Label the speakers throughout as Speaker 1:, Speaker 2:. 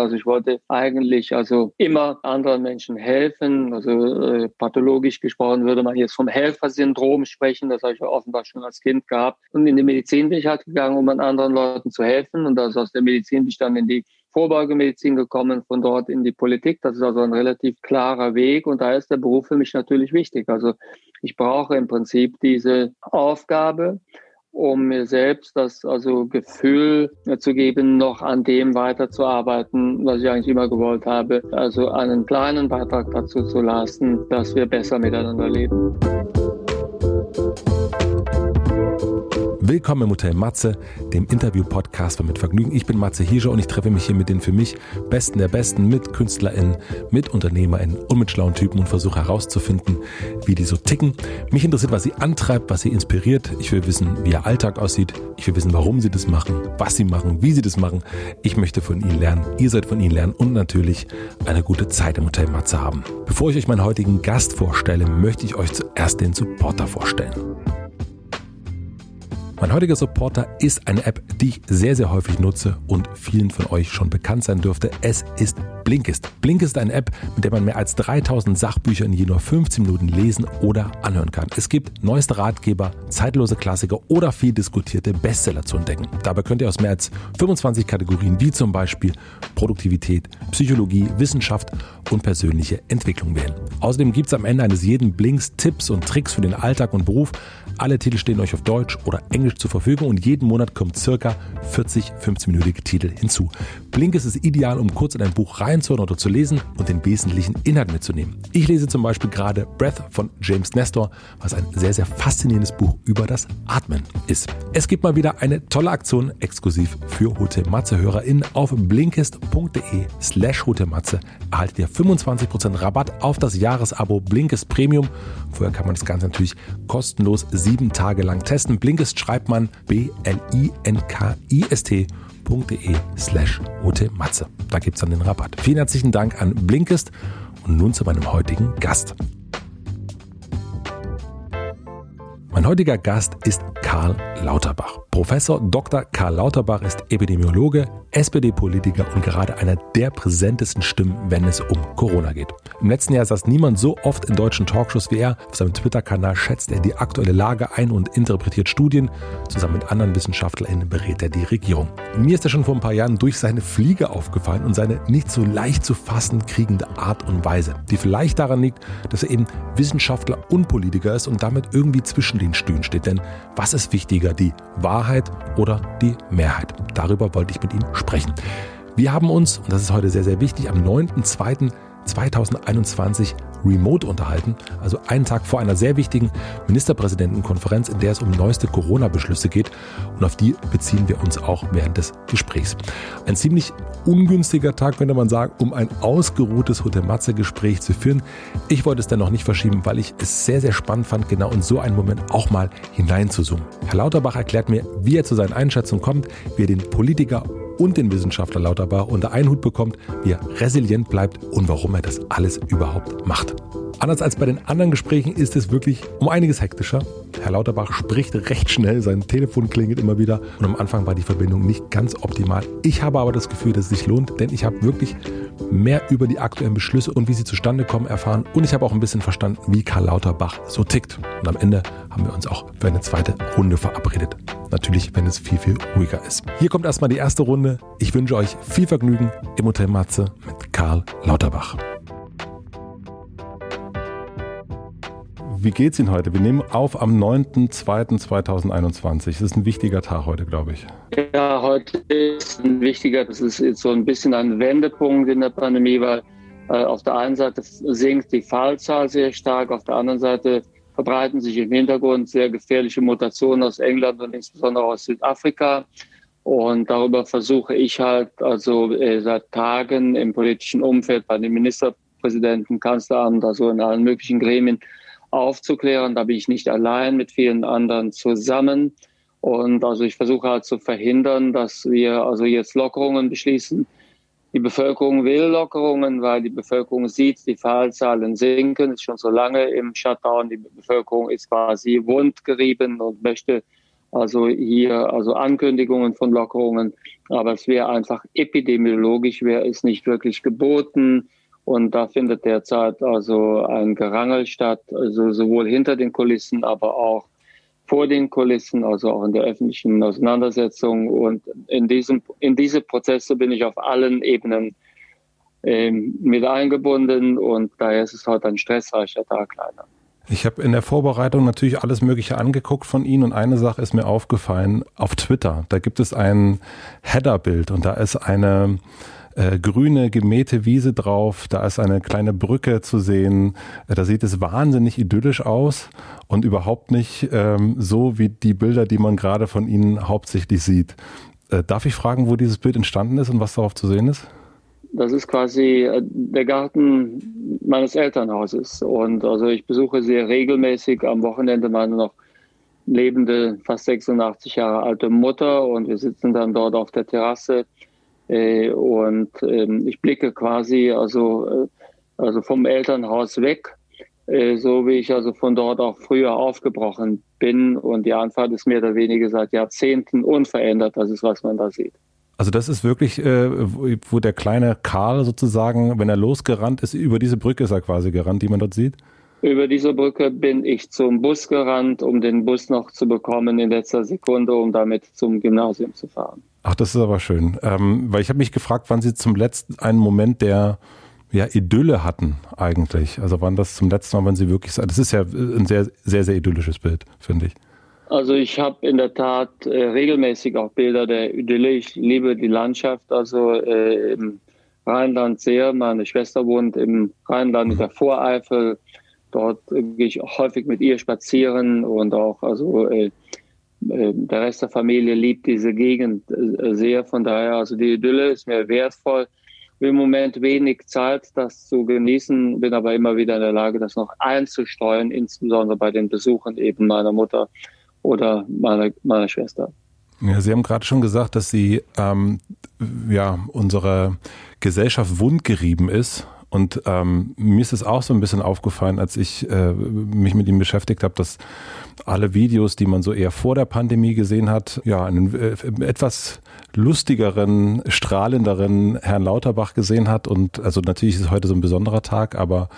Speaker 1: Also ich wollte eigentlich also immer anderen Menschen helfen. Also äh, pathologisch gesprochen würde man jetzt vom Helfersyndrom sprechen. Das habe ich offenbar schon als Kind gehabt. Und in die Medizin bin ich halt gegangen, um anderen Leuten zu helfen. Und das aus der Medizin bin ich dann in die Vorbeugemedizin gekommen, von dort in die Politik. Das ist also ein relativ klarer Weg und da ist der Beruf für mich natürlich wichtig. Also ich brauche im Prinzip diese Aufgabe, um mir selbst das also Gefühl zu geben, noch an dem weiterzuarbeiten, was ich eigentlich immer gewollt habe. Also einen kleinen Beitrag dazu zu leisten, dass wir besser miteinander leben.
Speaker 2: Willkommen im Hotel Matze, dem Interview-Podcast Mit Vergnügen. Ich bin Matze Hirscher und ich treffe mich hier mit den für mich Besten der Besten, mit KünstlerInnen, mit UnternehmerInnen und mit schlauen Typen und versuche herauszufinden, wie die so ticken. Mich interessiert, was sie antreibt, was sie inspiriert. Ich will wissen, wie ihr Alltag aussieht. Ich will wissen, warum sie das machen, was sie machen, wie sie das machen. Ich möchte von ihnen lernen, ihr sollt von ihnen lernen und natürlich eine gute Zeit im Hotel Matze haben. Bevor ich euch meinen heutigen Gast vorstelle, möchte ich euch zuerst den Supporter vorstellen. Mein heutiger Supporter ist eine App, die ich sehr, sehr häufig nutze und vielen von euch schon bekannt sein dürfte. Es ist Blinkist. Blinkist ist eine App, mit der man mehr als 3000 Sachbücher in je nur 15 Minuten lesen oder anhören kann. Es gibt neueste Ratgeber, zeitlose Klassiker oder viel diskutierte Bestseller zu entdecken. Dabei könnt ihr aus mehr als 25 Kategorien wie zum Beispiel Produktivität, Psychologie, Wissenschaft und persönliche Entwicklung wählen. Außerdem gibt es am Ende eines jeden Blinks Tipps und Tricks für den Alltag und Beruf. Alle Titel stehen euch auf Deutsch oder Englisch zur Verfügung und jeden Monat kommen circa 40 15-minütige Titel hinzu. Blinkist ist ideal, um kurz in ein Buch reinzuhören oder zu lesen und den wesentlichen Inhalt mitzunehmen. Ich lese zum Beispiel gerade Breath von James Nestor, was ein sehr, sehr faszinierendes Buch über das Atmen ist. Es gibt mal wieder eine tolle Aktion exklusiv für Hotel Matze HörerInnen auf blinkist.de slash Hotelmatze erhaltet ihr 25% Rabatt auf das Jahresabo Blinkist Premium. Vorher kann man das Ganze natürlich kostenlos sieben Tage lang testen. Blinkist schreibt man B-L-I-N-K-I-S-T blinkist.de slash Matze. Da gibt es dann den Rabatt. Vielen herzlichen Dank an Blinkist und nun zu meinem heutigen Gast. Mein heutiger Gast ist Karl Lauterbach. Professor Dr. Karl Lauterbach ist Epidemiologe, SPD-Politiker und gerade einer der präsentesten Stimmen, wenn es um Corona geht. Im letzten Jahr saß niemand so oft in deutschen Talkshows wie er. Auf seinem Twitter-Kanal schätzt er die aktuelle Lage ein und interpretiert Studien. Zusammen mit anderen WissenschaftlerInnen berät er die Regierung. Mir ist er schon vor ein paar Jahren durch seine Fliege aufgefallen und seine nicht so leicht zu fassen kriegende Art und Weise, die vielleicht daran liegt, dass er eben Wissenschaftler und Politiker ist und damit irgendwie zwischen den Stühlen steht. Denn was ist wichtiger, die Wahrheit oder die Mehrheit? Darüber wollte ich mit ihm sprechen. Wir haben uns, und das ist heute sehr, sehr wichtig, am 9.2. 2021 remote unterhalten, also einen Tag vor einer sehr wichtigen Ministerpräsidentenkonferenz, in der es um neueste Corona-Beschlüsse geht und auf die beziehen wir uns auch während des Gesprächs. Ein ziemlich ungünstiger Tag, könnte man sagen, um ein ausgeruhtes Hotel-Matze-Gespräch zu führen. Ich wollte es dennoch nicht verschieben, weil ich es sehr, sehr spannend fand, genau in so einen Moment auch mal hineinzuzoomen. Herr Lauterbach erklärt mir, wie er zu seinen Einschätzungen kommt, wie er den Politiker und den Wissenschaftler Lauterbach unter einen Hut bekommt, wie er resilient bleibt und warum er das alles überhaupt macht. Anders als bei den anderen Gesprächen ist es wirklich um einiges hektischer. Herr Lauterbach spricht recht schnell, sein Telefon klingelt immer wieder und am Anfang war die Verbindung nicht ganz optimal. Ich habe aber das Gefühl, dass es sich lohnt, denn ich habe wirklich mehr über die aktuellen Beschlüsse und wie sie zustande kommen erfahren und ich habe auch ein bisschen verstanden, wie Karl Lauterbach so tickt. Und am Ende haben wir uns auch für eine zweite Runde verabredet. Natürlich, wenn es viel, viel ruhiger ist. Hier kommt erstmal die erste Runde. Ich wünsche euch viel Vergnügen im Hotel Matze mit Karl Lauterbach. Wie geht's Ihnen heute? Wir nehmen auf am 9.2.2021. Das ist ein wichtiger Tag heute, glaube ich.
Speaker 1: Ja, heute ist ein wichtiger, das ist jetzt so ein bisschen ein Wendepunkt in der Pandemie, weil äh, auf der einen Seite sinkt die Fallzahl sehr stark, auf der anderen Seite verbreiten sich im Hintergrund sehr gefährliche Mutationen aus England und insbesondere aus Südafrika. Und darüber versuche ich halt also äh, seit Tagen im politischen Umfeld bei den Ministerpräsidenten, Kanzleramt, also in allen möglichen Gremien aufzuklären. Da bin ich nicht allein mit vielen anderen zusammen. Und also ich versuche halt zu verhindern, dass wir also jetzt Lockerungen beschließen. Die Bevölkerung will Lockerungen, weil die Bevölkerung sieht, die Fallzahlen sinken, ist schon so lange im Shutdown. Die Bevölkerung ist quasi wundgerieben und möchte also hier also Ankündigungen von Lockerungen Aber es wäre einfach epidemiologisch, wäre es nicht wirklich geboten. Und da findet derzeit also ein Gerangel statt, also sowohl hinter den Kulissen, aber auch vor den Kulissen, also auch in der öffentlichen Auseinandersetzung. Und in diesem, in diese Prozesse bin ich auf allen Ebenen ähm, mit eingebunden und daher ist es heute ein stressreicher Tag leider.
Speaker 2: Ich habe in der Vorbereitung natürlich alles Mögliche angeguckt von Ihnen und eine Sache ist mir aufgefallen auf Twitter. Da gibt es ein Header-Bild und da ist eine äh, grüne gemähte Wiese drauf, da ist eine kleine Brücke zu sehen. Äh, da sieht es wahnsinnig idyllisch aus und überhaupt nicht ähm, so wie die Bilder, die man gerade von Ihnen hauptsächlich sieht. Äh, darf ich fragen, wo dieses Bild entstanden ist und was darauf zu sehen ist?
Speaker 1: Das ist quasi äh, der Garten meines Elternhauses. Und also ich besuche sehr regelmäßig am Wochenende meine noch lebende, fast 86 Jahre alte Mutter und wir sitzen dann dort auf der Terrasse und ähm, ich blicke quasi also, äh, also vom Elternhaus weg, äh, so wie ich also von dort auch früher aufgebrochen bin. Und die Anfahrt ist mehr oder weniger seit Jahrzehnten unverändert. Das ist, was man da sieht.
Speaker 2: Also das ist wirklich, äh, wo der kleine Karl sozusagen, wenn er losgerannt ist, über diese Brücke ist er quasi gerannt, die man dort sieht?
Speaker 1: Über diese Brücke bin ich zum Bus gerannt, um den Bus noch zu bekommen in letzter Sekunde, um damit zum Gymnasium zu fahren.
Speaker 2: Ach, das ist aber schön. Ähm, weil ich habe mich gefragt, wann Sie zum letzten einen Moment der ja, Idylle hatten eigentlich. Also wann das zum letzten Mal, wenn Sie wirklich, das ist ja ein sehr, sehr, sehr idyllisches Bild, finde ich.
Speaker 1: Also ich habe in der Tat äh, regelmäßig auch Bilder der Idylle. Ich liebe die Landschaft, also äh, im Rheinland sehr. Meine Schwester wohnt im Rheinland in der Voreifel. Dort gehe ich auch häufig mit ihr spazieren und auch also äh, äh, der Rest der Familie liebt diese Gegend äh, sehr. Von daher, also die Idylle ist mir wertvoll. Im Moment wenig Zeit, das zu genießen, bin aber immer wieder in der Lage, das noch einzusteuern, insbesondere bei den Besuchen eben meiner Mutter oder meiner, meiner Schwester.
Speaker 2: Ja, Sie haben gerade schon gesagt, dass Sie ähm, ja unsere Gesellschaft wundgerieben ist und ähm, mir ist es auch so ein bisschen aufgefallen, als ich äh, mich mit ihm beschäftigt habe, dass alle Videos, die man so eher vor der Pandemie gesehen hat, ja, einen äh, etwas lustigeren, strahlenderen Herrn Lauterbach gesehen hat. Und also natürlich ist heute so ein besonderer Tag, aber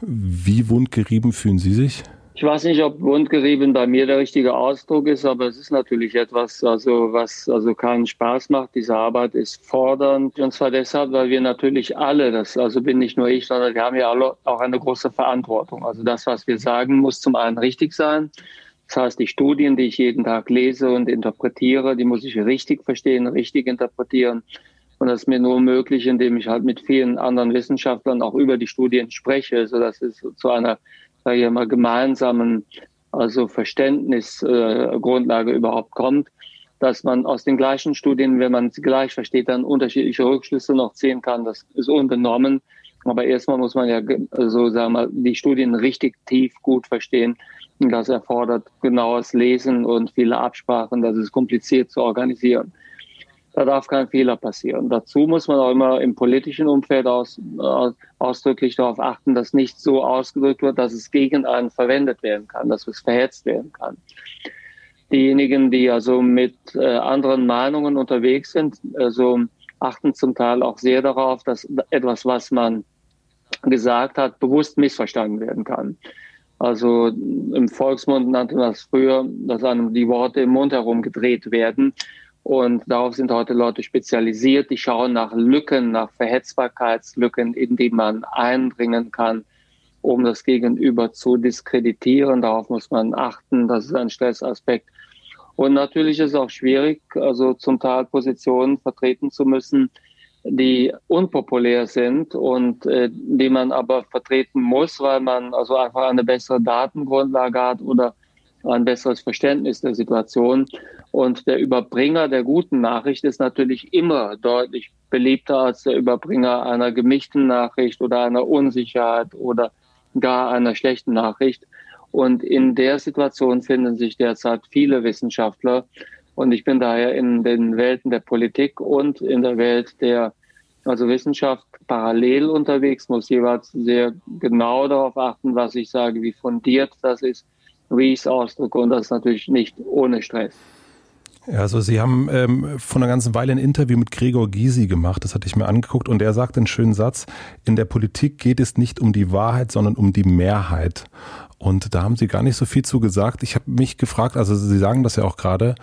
Speaker 2: wie wundgerieben fühlen Sie sich?
Speaker 1: Ich weiß nicht, ob wundgerieben bei mir der richtige Ausdruck ist, aber es ist natürlich etwas, also was also keinen Spaß macht. Diese Arbeit ist fordernd und zwar deshalb, weil wir natürlich alle, das also bin nicht nur ich, sondern wir haben ja alle auch eine große Verantwortung. Also das, was wir sagen, muss zum einen richtig sein. Das heißt, die Studien, die ich jeden Tag lese und interpretiere, die muss ich richtig verstehen, richtig interpretieren. Und das ist mir nur möglich, indem ich halt mit vielen anderen Wissenschaftlern auch über die Studien spreche, sodass es zu einer sage ich mal, gemeinsamen also Verständnisgrundlage äh, überhaupt kommt, dass man aus den gleichen Studien, wenn man sie gleich versteht, dann unterschiedliche Rückschlüsse noch ziehen kann. Das ist unbenommen. Aber erstmal muss man ja so sagen wir, die Studien richtig tief gut verstehen. Das erfordert genaues Lesen und viele Absprachen. Das ist kompliziert zu organisieren. Da darf kein Fehler passieren. Dazu muss man auch immer im politischen Umfeld aus, aus, ausdrücklich darauf achten, dass nicht so ausgedrückt wird, dass es gegen einen verwendet werden kann, dass es verhetzt werden kann. Diejenigen, die also mit äh, anderen Meinungen unterwegs sind, also achten zum Teil auch sehr darauf, dass etwas, was man gesagt hat, bewusst missverstanden werden kann. Also im Volksmund nannte man das früher, dass einem die Worte im Mund herum gedreht werden. Und darauf sind heute Leute spezialisiert. Die schauen nach Lücken, nach Verhetzbarkeitslücken, in die man eindringen kann, um das Gegenüber zu diskreditieren. Darauf muss man achten. Das ist ein Stressaspekt. Und natürlich ist es auch schwierig, also zum Teil Positionen vertreten zu müssen, die unpopulär sind und äh, die man aber vertreten muss, weil man also einfach eine bessere Datengrundlage hat oder ein besseres Verständnis der Situation. Und der Überbringer der guten Nachricht ist natürlich immer deutlich beliebter als der Überbringer einer gemischten Nachricht oder einer Unsicherheit oder gar einer schlechten Nachricht. Und in der Situation finden sich derzeit viele Wissenschaftler. Und ich bin daher in den Welten der Politik und in der Welt der also Wissenschaft parallel unterwegs, muss jeweils sehr genau darauf achten, was ich sage, wie fundiert das ist wie ich es ausdrücke. Und das natürlich nicht ohne Stress.
Speaker 2: Ja, also Sie haben ähm, vor einer ganzen Weile ein Interview mit Gregor Gysi gemacht, das hatte ich mir angeguckt und er sagt einen schönen Satz, in der Politik geht es nicht um die Wahrheit, sondern um die Mehrheit. Und da haben Sie gar nicht so viel zu gesagt. Ich habe mich gefragt, also Sie sagen das ja auch gerade,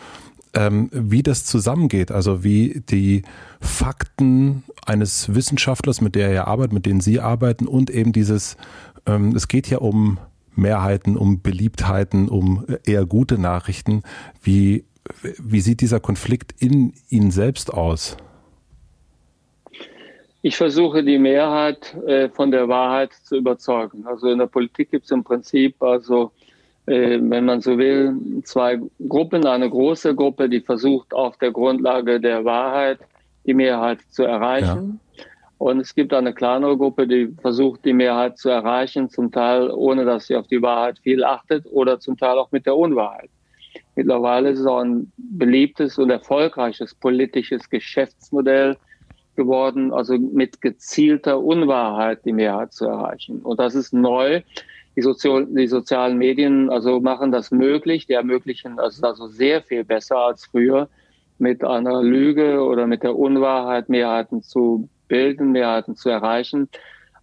Speaker 2: ähm, wie das zusammengeht, also wie die Fakten eines Wissenschaftlers, mit der er arbeitet, mit denen Sie arbeiten und eben dieses, ähm, es geht ja um Mehrheiten, um Beliebtheiten, um eher gute Nachrichten. Wie wie sieht dieser Konflikt in Ihnen selbst aus?
Speaker 1: Ich versuche die Mehrheit äh, von der Wahrheit zu überzeugen. Also in der Politik gibt es im Prinzip, also äh, wenn man so will, zwei Gruppen. Eine große Gruppe, die versucht auf der Grundlage der Wahrheit die Mehrheit zu erreichen. Ja. Und es gibt eine kleinere Gruppe, die versucht, die Mehrheit zu erreichen, zum Teil ohne dass sie auf die Wahrheit viel achtet oder zum Teil auch mit der Unwahrheit. Mittlerweile ist es auch ein beliebtes und erfolgreiches politisches Geschäftsmodell geworden, also mit gezielter Unwahrheit die Mehrheit zu erreichen. Und das ist neu. Die, Sozi die sozialen Medien also machen das möglich, die ermöglichen also, also sehr viel besser als früher, mit einer Lüge oder mit der Unwahrheit Mehrheiten zu bilden, Mehrheiten zu erreichen.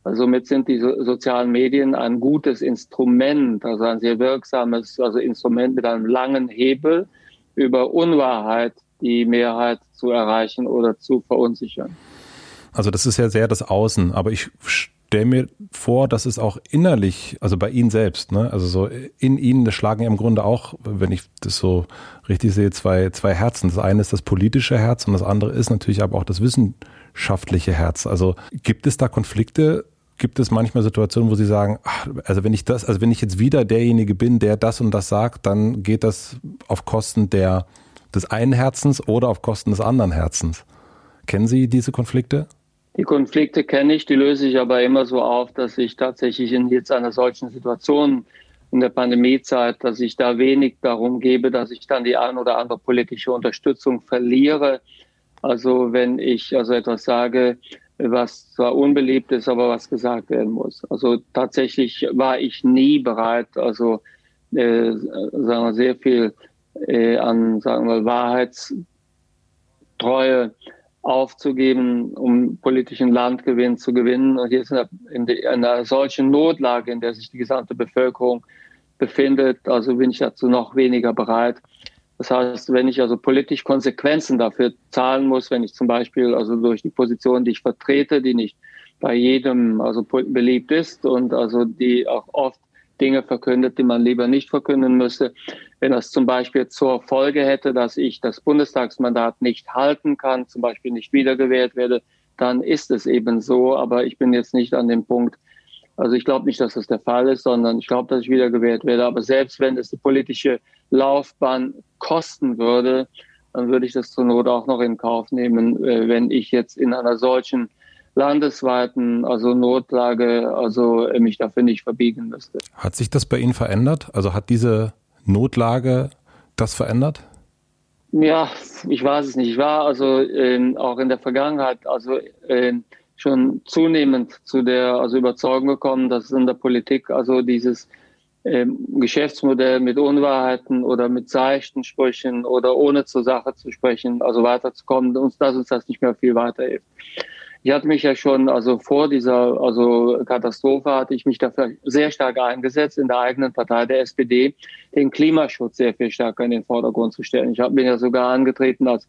Speaker 1: Somit sind die sozialen Medien ein gutes Instrument, also ein sehr wirksames also Instrument mit einem langen Hebel über Unwahrheit die Mehrheit zu erreichen oder zu verunsichern.
Speaker 2: Also das ist ja sehr das Außen, aber ich stelle mir vor, dass es auch innerlich, also bei Ihnen selbst, ne, also so in Ihnen, das schlagen ja im Grunde auch, wenn ich das so richtig sehe, zwei, zwei Herzen. Das eine ist das politische Herz und das andere ist natürlich aber auch das wissenschaftliche Herz. Also gibt es da Konflikte gibt es manchmal Situationen, wo Sie sagen, ach, also wenn ich das, also wenn ich jetzt wieder derjenige bin, der das und das sagt, dann geht das auf Kosten der, des einen Herzens oder auf Kosten des anderen Herzens. Kennen Sie diese Konflikte?
Speaker 1: Die Konflikte kenne ich, die löse ich aber immer so auf, dass ich tatsächlich in jetzt einer solchen Situation in der Pandemiezeit, dass ich da wenig darum gebe, dass ich dann die ein oder andere politische Unterstützung verliere. Also wenn ich also etwas sage, was zwar unbeliebt ist, aber was gesagt werden muss. Also tatsächlich war ich nie bereit, also äh, sagen wir sehr viel äh, an sagen wir Wahrheitstreue aufzugeben, um politischen Landgewinn zu gewinnen. Und jetzt in, in einer solchen Notlage, in der sich die gesamte Bevölkerung befindet, also bin ich dazu noch weniger bereit. Das heißt, wenn ich also politisch Konsequenzen dafür zahlen muss, wenn ich zum Beispiel also durch die Position, die ich vertrete, die nicht bei jedem also beliebt ist und also die auch oft Dinge verkündet, die man lieber nicht verkünden müsste. Wenn das zum Beispiel zur Folge hätte, dass ich das Bundestagsmandat nicht halten kann, zum Beispiel nicht wiedergewählt werde, dann ist es eben so. Aber ich bin jetzt nicht an dem Punkt, also ich glaube nicht, dass das der Fall ist, sondern ich glaube, dass ich wiedergewählt werde. Aber selbst wenn es die politische Laufbahn kosten würde, dann würde ich das zur Not auch noch in Kauf nehmen, äh, wenn ich jetzt in einer solchen landesweiten, also Notlage, also äh, mich dafür nicht verbiegen müsste.
Speaker 2: Hat sich das bei Ihnen verändert? Also hat diese Notlage das verändert?
Speaker 1: Ja, ich weiß es nicht. Ich war also äh, auch in der Vergangenheit, also äh, schon zunehmend zu der also Überzeugung gekommen, dass in der Politik also dieses ähm, Geschäftsmodell mit Unwahrheiten oder mit seichten Sprüchen oder ohne zur Sache zu sprechen, also weiterzukommen, uns, dass uns das nicht mehr viel weiterhilft. Ich hatte mich ja schon, also vor dieser also Katastrophe hatte ich mich dafür sehr stark eingesetzt, in der eigenen Partei der SPD den Klimaschutz sehr viel stärker in den Vordergrund zu stellen. Ich bin ja sogar angetreten als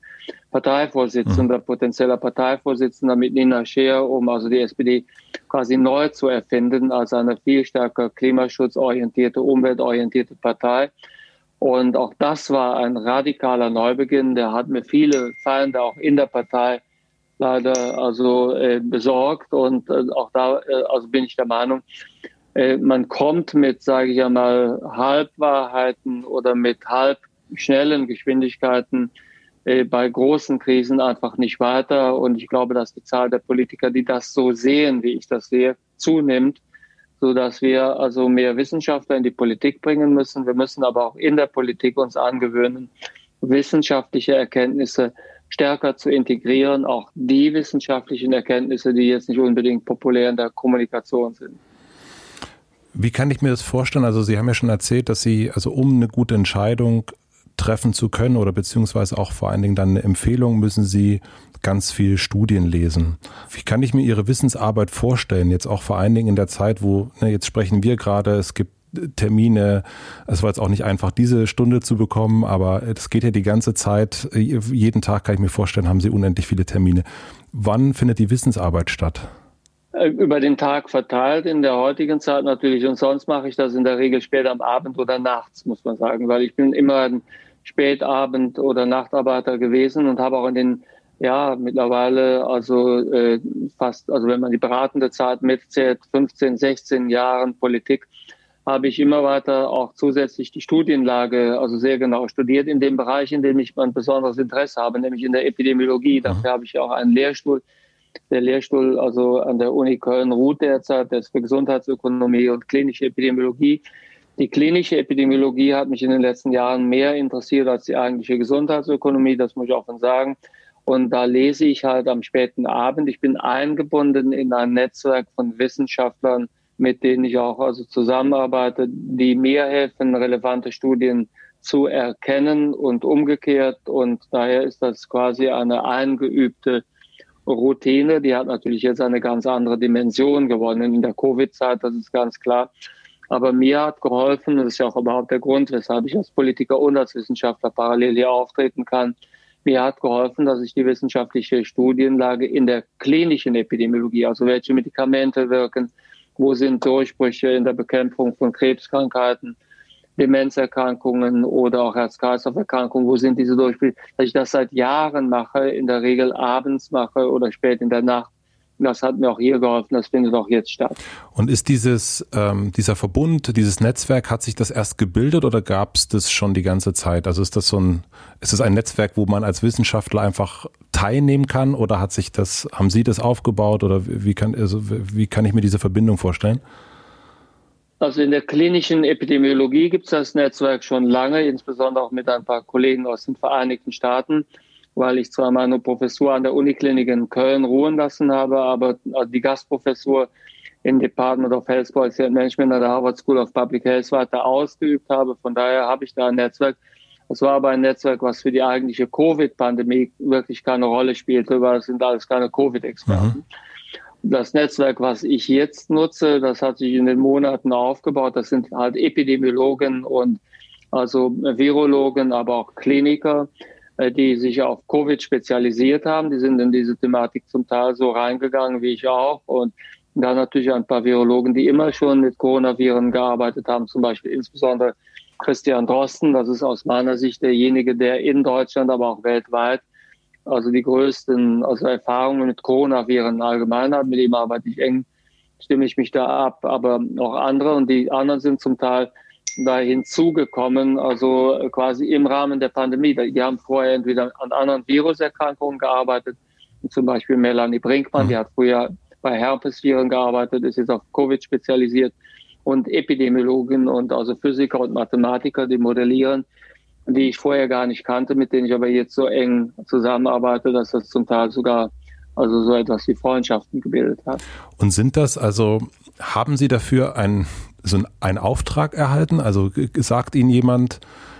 Speaker 1: Parteivorsitzender, mhm. potenzieller Parteivorsitzender mit Nina Scheer, um also die SPD quasi neu zu erfinden als eine viel stärker klimaschutzorientierte, umweltorientierte Partei. Und auch das war ein radikaler Neubeginn. Der hat mir viele Feinde auch in der Partei leider also äh, besorgt und äh, auch da äh, also bin ich der Meinung, äh, man kommt mit, sage ich einmal, Halbwahrheiten oder mit halb schnellen Geschwindigkeiten äh, bei großen Krisen einfach nicht weiter. Und ich glaube, dass die Zahl der Politiker, die das so sehen, wie ich das sehe, zunimmt, so dass wir also mehr Wissenschaftler in die Politik bringen müssen. Wir müssen aber auch in der Politik uns angewöhnen, wissenschaftliche Erkenntnisse stärker zu integrieren, auch die wissenschaftlichen Erkenntnisse, die jetzt nicht unbedingt populär in der Kommunikation sind.
Speaker 2: Wie kann ich mir das vorstellen? Also Sie haben ja schon erzählt, dass Sie, also um eine gute Entscheidung treffen zu können oder beziehungsweise auch vor allen Dingen dann eine Empfehlung, müssen Sie ganz viel Studien lesen. Wie kann ich mir Ihre Wissensarbeit vorstellen, jetzt auch vor allen Dingen in der Zeit, wo, ne, jetzt sprechen wir gerade, es gibt Termine. Es war jetzt auch nicht einfach, diese Stunde zu bekommen, aber es geht ja die ganze Zeit. Jeden Tag kann ich mir vorstellen, haben Sie unendlich viele Termine. Wann findet die Wissensarbeit statt?
Speaker 1: Äh, über den Tag verteilt, in der heutigen Zeit natürlich. Und sonst mache ich das in der Regel später am Abend oder nachts, muss man sagen, weil ich bin immer ein Spätabend- oder Nachtarbeiter gewesen und habe auch in den, ja, mittlerweile, also äh, fast, also wenn man die beratende Zeit mitzählt, 15, 16 Jahren Politik, habe ich immer weiter auch zusätzlich die Studienlage, also sehr genau studiert in dem Bereich, in dem ich mein besonderes Interesse habe, nämlich in der Epidemiologie. Dafür habe ich auch einen Lehrstuhl der Lehrstuhl also an der Uni Köln ruht derzeit, der ist für Gesundheitsökonomie und klinische Epidemiologie. Die klinische Epidemiologie hat mich in den letzten Jahren mehr interessiert als die eigentliche Gesundheitsökonomie, das muss ich offen sagen. Und da lese ich halt am späten Abend. Ich bin eingebunden in ein Netzwerk von Wissenschaftlern, mit denen ich auch also zusammenarbeite, die mir helfen, relevante Studien zu erkennen und umgekehrt. Und daher ist das quasi eine eingeübte Routine, die hat natürlich jetzt eine ganz andere Dimension gewonnen in der Covid-Zeit, das ist ganz klar. Aber mir hat geholfen, das ist ja auch überhaupt der Grund, weshalb ich als Politiker und als Wissenschaftler parallel hier auftreten kann. Mir hat geholfen, dass ich die wissenschaftliche Studienlage in der klinischen Epidemiologie, also welche Medikamente wirken, wo sind Durchbrüche in der Bekämpfung von Krebskrankheiten, Demenzerkrankungen oder auch Herz-Kreislauf-Erkrankungen, wo sind diese Durchbrüche, dass ich das seit Jahren mache, in der Regel abends mache oder spät in der Nacht. Das hat mir auch hier geholfen, das findet auch jetzt statt.
Speaker 2: Und ist dieses, ähm, dieser Verbund, dieses Netzwerk, hat sich das erst gebildet oder gab es das schon die ganze Zeit? Also ist das so ein, ist es ein Netzwerk, wo man als Wissenschaftler einfach teilnehmen kann oder hat sich das, haben Sie das aufgebaut oder wie kann, also wie kann ich mir diese Verbindung vorstellen?
Speaker 1: Also in der klinischen Epidemiologie gibt es das Netzwerk schon lange, insbesondere auch mit ein paar Kollegen aus den Vereinigten Staaten, weil ich zwar meine Professur an der Uniklinik in Köln ruhen lassen habe, aber die Gastprofessur im Department of Health Policy and Management an der Harvard School of Public Health weiter ausgeübt habe. Von daher habe ich da ein Netzwerk. Das war aber ein Netzwerk, was für die eigentliche Covid-Pandemie wirklich keine Rolle spielte, weil es sind alles keine Covid-Experten. Mhm das Netzwerk, was ich jetzt nutze, das hat sich in den Monaten aufgebaut. Das sind halt Epidemiologen und also Virologen, aber auch Kliniker, äh, die sich auf Covid spezialisiert haben. Die sind in diese Thematik zum Teil so reingegangen wie ich auch. Und dann natürlich ein paar Virologen, die immer schon mit Coronaviren gearbeitet haben, zum Beispiel insbesondere Christian Drosten. Das ist aus meiner Sicht derjenige, der in Deutschland, aber auch weltweit also die größten also Erfahrungen mit Coronaviren allgemein hat. Mit ihm arbeite ich eng, stimme ich mich da ab, aber auch andere und die anderen sind zum Teil da hinzugekommen, also quasi im Rahmen der Pandemie. Die haben vorher entweder an anderen Viruserkrankungen gearbeitet, zum Beispiel Melanie Brinkmann, mhm. die hat früher bei Herpesviren gearbeitet, ist jetzt auf Covid spezialisiert und Epidemiologen und also Physiker und Mathematiker, die modellieren die ich vorher gar nicht kannte, mit denen ich aber jetzt so eng zusammenarbeite, dass das zum Teil sogar also so etwas wie Freundschaften gebildet hat.
Speaker 2: Und sind das also, haben Sie dafür ein, so einen Auftrag erhalten? Also sagt Ihnen jemand,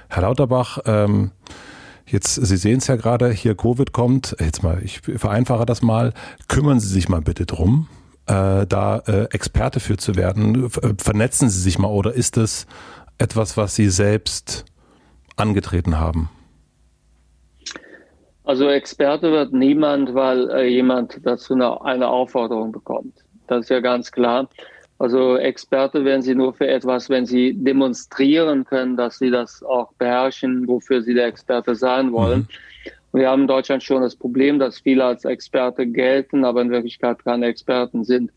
Speaker 2: Herr Lauterbach, ähm, jetzt, Sie sehen es ja gerade, hier Covid kommt, jetzt mal, ich vereinfache das mal, kümmern Sie sich mal bitte drum, äh, da äh, Experte für zu werden. Vernetzen Sie sich mal oder ist das etwas, was Sie selbst angetreten haben?
Speaker 1: Also Experte wird niemand, weil äh, jemand dazu eine, eine Aufforderung bekommt. Das ist ja ganz klar. Also Experte werden sie nur für etwas, wenn sie demonstrieren können, dass sie das auch beherrschen, wofür sie der Experte sein wollen. Mhm. Wir haben in Deutschland schon das Problem, dass viele als Experte gelten, aber in Wirklichkeit keine Experten sind.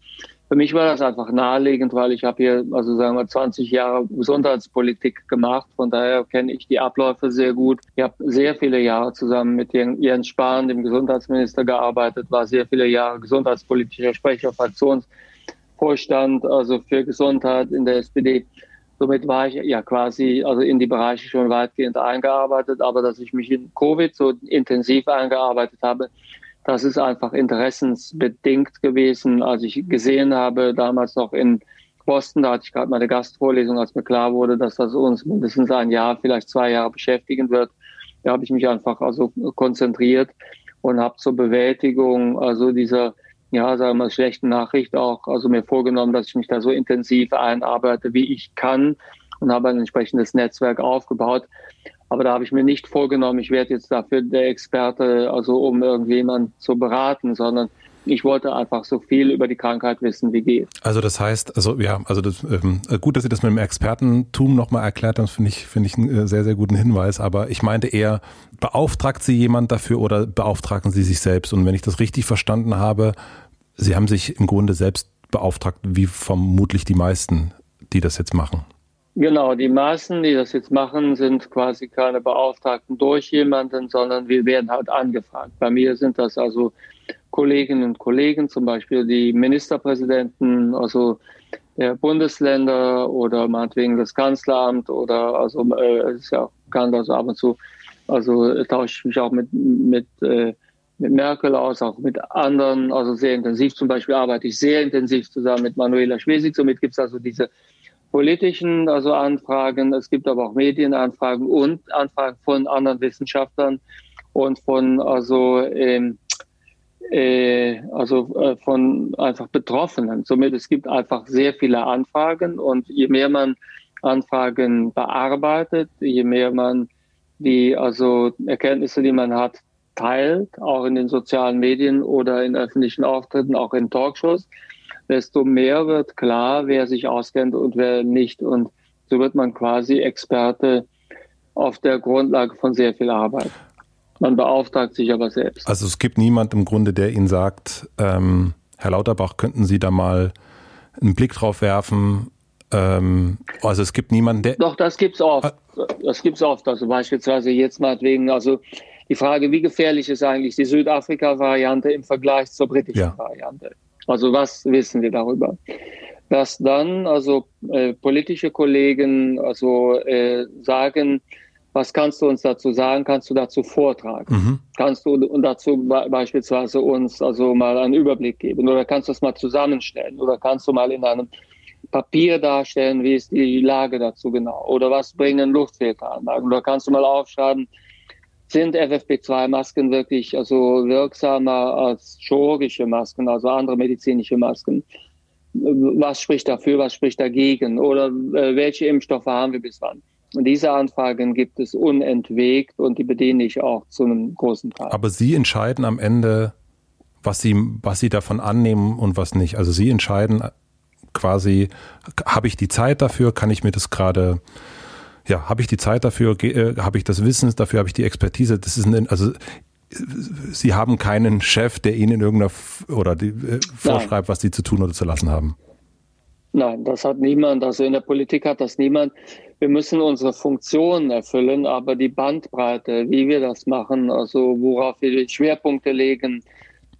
Speaker 1: Für mich war das einfach naheliegend, weil ich habe hier, also sagen wir, 20 Jahre Gesundheitspolitik gemacht. Von daher kenne ich die Abläufe sehr gut. Ich habe sehr viele Jahre zusammen mit Jens Spahn, dem Gesundheitsminister, gearbeitet, war sehr viele Jahre gesundheitspolitischer Sprecher, Fraktionsvorstand, also für Gesundheit in der SPD. Somit war ich ja quasi also in die Bereiche schon weitgehend eingearbeitet, aber dass ich mich in Covid so intensiv eingearbeitet habe, das ist einfach interessensbedingt gewesen. Als ich gesehen habe, damals noch in Posten. Da hatte ich gerade meine Gastvorlesung, als mir klar wurde, dass das uns mindestens ein Jahr, vielleicht zwei Jahre beschäftigen wird. Da habe ich mich einfach also konzentriert und habe zur Bewältigung also dieser ja, sagen wir schlechten Nachricht auch, also mir vorgenommen, dass ich mich da so intensiv einarbeite, wie ich kann und habe ein entsprechendes Netzwerk aufgebaut. Aber da habe ich mir nicht vorgenommen, ich werde jetzt dafür der Experte, also um irgendjemand zu beraten, sondern ich wollte einfach so viel über die Krankheit wissen, wie geht.
Speaker 2: Also das heißt, also ja, also das, ähm, gut, dass Sie das mit dem Expertentum nochmal erklärt haben, finde ich, finde ich einen äh, sehr, sehr guten Hinweis. Aber ich meinte eher, beauftragt Sie jemand dafür oder beauftragen Sie sich selbst? Und wenn ich das richtig verstanden habe, Sie haben sich im Grunde selbst beauftragt, wie vermutlich die meisten, die das jetzt machen.
Speaker 1: Genau, die meisten, die das jetzt machen, sind quasi keine Beauftragten durch jemanden, sondern wir werden halt angefragt. Bei mir sind das also Kolleginnen und Kollegen, zum Beispiel die Ministerpräsidenten, also der Bundesländer oder meinetwegen das Kanzleramt oder also äh, ist ja auch bekannt, also ab und zu, also tausche ich mich auch mit, mit, äh, mit Merkel aus, auch mit anderen, also sehr intensiv. Zum Beispiel arbeite ich sehr intensiv zusammen mit Manuela Schwesig. Somit gibt es also diese politischen also Anfragen, es gibt aber auch Medienanfragen und Anfragen von anderen Wissenschaftlern und von also ähm, äh, also äh, von einfach Betroffenen. Somit es gibt einfach sehr viele Anfragen und je mehr man Anfragen bearbeitet, je mehr man die also Erkenntnisse, die man hat, teilt, auch in den sozialen Medien oder in öffentlichen Auftritten, auch in Talkshows, desto mehr wird klar, wer sich auskennt und wer nicht. Und so wird man quasi Experte auf der Grundlage von sehr viel Arbeit. Man beauftragt sich aber selbst.
Speaker 2: Also es gibt niemand im Grunde, der Ihnen sagt, ähm, Herr Lauterbach, könnten Sie da mal einen Blick drauf werfen? Ähm, also es gibt niemanden, der.
Speaker 1: Doch, das gibt's oft. Das gibt's oft. Also beispielsweise jetzt mal wegen, also die Frage, wie gefährlich ist eigentlich die Südafrika-Variante im Vergleich zur britischen ja. Variante? Also was wissen wir darüber? Dass dann also äh, politische Kollegen also äh, sagen, was kannst du uns dazu sagen? Kannst du dazu vortragen? Mhm. Kannst du dazu beispielsweise uns also mal einen Überblick geben oder kannst du es mal zusammenstellen oder kannst du mal in einem Papier darstellen, wie ist die Lage dazu genau oder was bringen Luftfilteranlagen oder kannst du mal aufschreiben, sind FFP2-Masken wirklich also wirksamer als chirurgische Masken, also andere medizinische Masken? Was spricht dafür, was spricht dagegen? Oder äh, welche Impfstoffe haben wir bis wann? Und diese Anfragen gibt es unentwegt und die bediene ich auch zu einem großen Teil.
Speaker 2: Aber Sie entscheiden am Ende, was Sie, was Sie davon annehmen und was nicht. Also Sie entscheiden quasi, habe ich die Zeit dafür, kann ich mir das gerade ja, habe ich die Zeit dafür, äh, habe ich das Wissen dafür, habe ich die Expertise. Das ist ein, also Sie haben keinen Chef, der Ihnen in irgendeiner oder die, äh, vorschreibt, was Sie zu tun oder zu lassen haben.
Speaker 1: Nein, das hat niemand. Also in der Politik hat das niemand. Wir müssen unsere Funktionen erfüllen, aber die Bandbreite, wie wir das machen, also worauf wir die Schwerpunkte legen,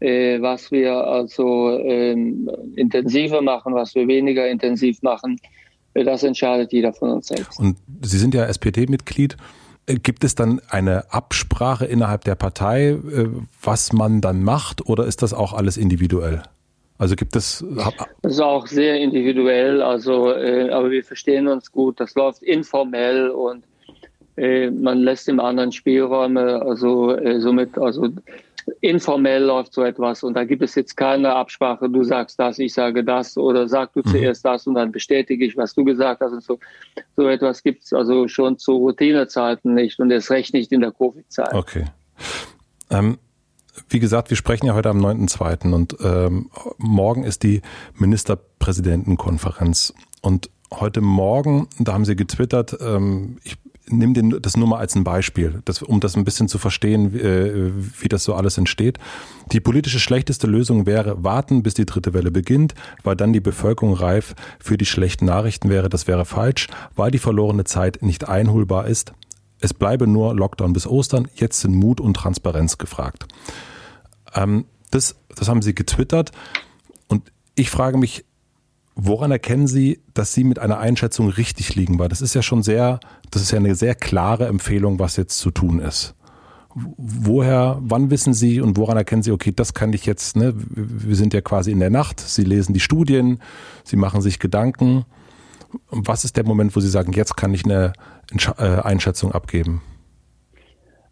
Speaker 1: äh, was wir also ähm, intensiver machen, was wir weniger intensiv machen, das entscheidet jeder von uns selbst.
Speaker 2: Und Sie sind ja SPD-Mitglied. Äh, gibt es dann eine Absprache innerhalb der Partei, äh, was man dann macht, oder ist das auch alles individuell? Also gibt es.
Speaker 1: Das ist auch sehr individuell, also, äh, aber wir verstehen uns gut. Das läuft informell und äh, man lässt dem anderen Spielräume, also äh, somit, also informell läuft so etwas und da gibt es jetzt keine Absprache, du sagst das, ich sage das oder sag du mhm. zuerst das und dann bestätige ich, was du gesagt hast und so. So etwas gibt es also schon zu Routinezeiten nicht und erst recht nicht in der Covid-Zeit.
Speaker 2: Okay. Ähm, wie gesagt, wir sprechen ja heute am 9.2. und ähm, morgen ist die Ministerpräsidentenkonferenz und heute Morgen, da haben sie getwittert, ähm, ich nimm den, das nur mal als ein Beispiel, das, um das ein bisschen zu verstehen, wie, äh, wie das so alles entsteht. Die politische schlechteste Lösung wäre, warten, bis die dritte Welle beginnt, weil dann die Bevölkerung reif für die schlechten Nachrichten wäre. Das wäre falsch, weil die verlorene Zeit nicht einholbar ist. Es bleibe nur Lockdown bis Ostern. Jetzt sind Mut und Transparenz gefragt. Ähm, das, das haben sie getwittert. Und ich frage mich, Woran erkennen Sie, dass Sie mit einer Einschätzung richtig liegen? Weil das ist ja schon sehr, das ist ja eine sehr klare Empfehlung, was jetzt zu tun ist. woher, wann wissen Sie und woran erkennen Sie, okay, das kann ich jetzt, ne, wir sind ja quasi in der Nacht, Sie lesen die Studien, Sie machen sich Gedanken. Was ist der Moment, wo Sie sagen, jetzt kann ich eine Einschätzung abgeben?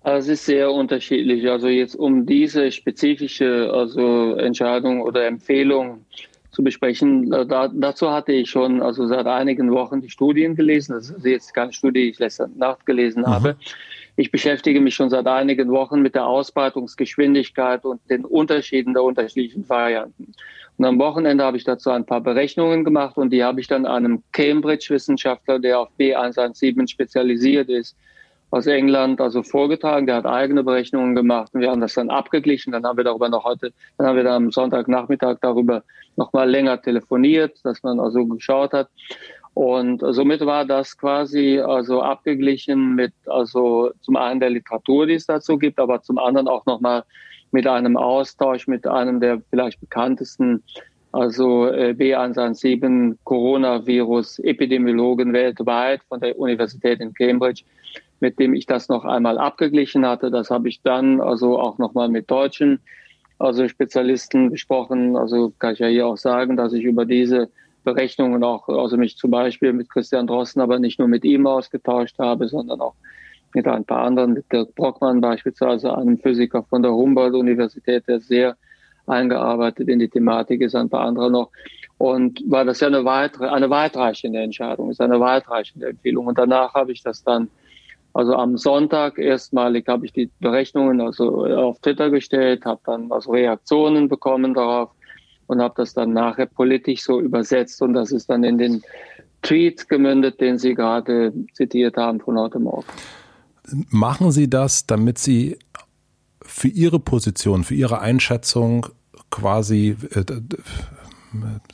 Speaker 1: Es ist sehr unterschiedlich. Also jetzt um diese spezifische also Entscheidung oder Empfehlung zu besprechen, äh, da, dazu hatte ich schon also seit einigen Wochen die Studien gelesen. Das ist jetzt keine Studie, die ich letzte Nacht gelesen mhm. habe. Ich beschäftige mich schon seit einigen Wochen mit der Ausbreitungsgeschwindigkeit und den Unterschieden der unterschiedlichen Varianten. Und am Wochenende habe ich dazu ein paar Berechnungen gemacht und die habe ich dann einem Cambridge-Wissenschaftler, der auf B117 spezialisiert ist, aus England also vorgetragen. Der hat eigene Berechnungen gemacht und wir haben das dann abgeglichen. Dann haben wir darüber noch heute, dann haben wir dann am Sonntagnachmittag darüber noch mal länger telefoniert, dass man also geschaut hat. Und somit war das quasi also abgeglichen mit also zum einen der Literatur, die es dazu gibt, aber zum anderen auch noch mal mit einem Austausch mit einem der vielleicht bekanntesten also äh, B117 Coronavirus Epidemiologen weltweit von der Universität in Cambridge, mit dem ich das noch einmal abgeglichen hatte. Das habe ich dann also auch noch mal mit deutschen also Spezialisten besprochen. Also kann ich ja hier auch sagen, dass ich über diese Berechnungen auch, also mich zum Beispiel mit Christian Drosten, aber nicht nur mit ihm ausgetauscht habe, sondern auch mit ein paar anderen, mit Dirk Brockmann beispielsweise, einem Physiker von der Humboldt-Universität, der sehr eingearbeitet in die Thematik ist, ein paar andere noch. Und weil das ja eine weitere, eine weitreichende Entscheidung ist, eine weitreichende Empfehlung. Und danach habe ich das dann, also am Sonntag erstmalig habe ich die Berechnungen also auf Twitter gestellt, habe dann also Reaktionen bekommen darauf und habe das dann nachher politisch so übersetzt und das ist dann in den Tweet gemündet, den Sie gerade zitiert haben von heute Morgen.
Speaker 2: Machen Sie das, damit Sie für Ihre Position, für Ihre Einschätzung quasi, äh,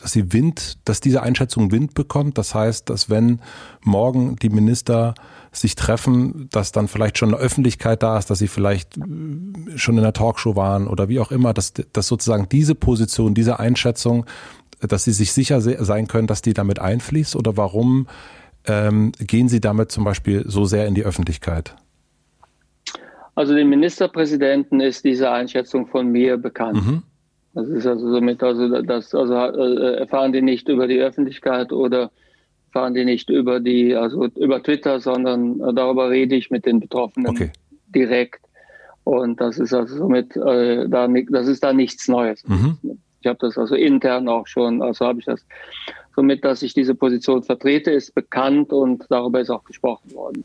Speaker 2: dass sie Wind, dass diese Einschätzung Wind bekommt. Das heißt, dass wenn morgen die Minister sich treffen, dass dann vielleicht schon eine Öffentlichkeit da ist, dass sie vielleicht äh, schon in der Talkshow waren oder wie auch immer, dass, dass sozusagen diese Position, diese Einschätzung, dass sie sich sicher sein können, dass die damit einfließt oder warum ähm, gehen sie damit zum Beispiel so sehr in die Öffentlichkeit?
Speaker 1: Also dem Ministerpräsidenten ist diese Einschätzung von mir bekannt. Mhm. Das ist also somit, also das also äh, erfahren die nicht über die Öffentlichkeit oder erfahren die nicht über die, also über Twitter, sondern darüber rede ich mit den Betroffenen okay. direkt. Und das ist also somit äh, da das ist da nichts Neues. Mhm. Ich habe das also intern auch schon, also habe ich das somit, dass ich diese Position vertrete, ist bekannt und darüber ist auch gesprochen worden.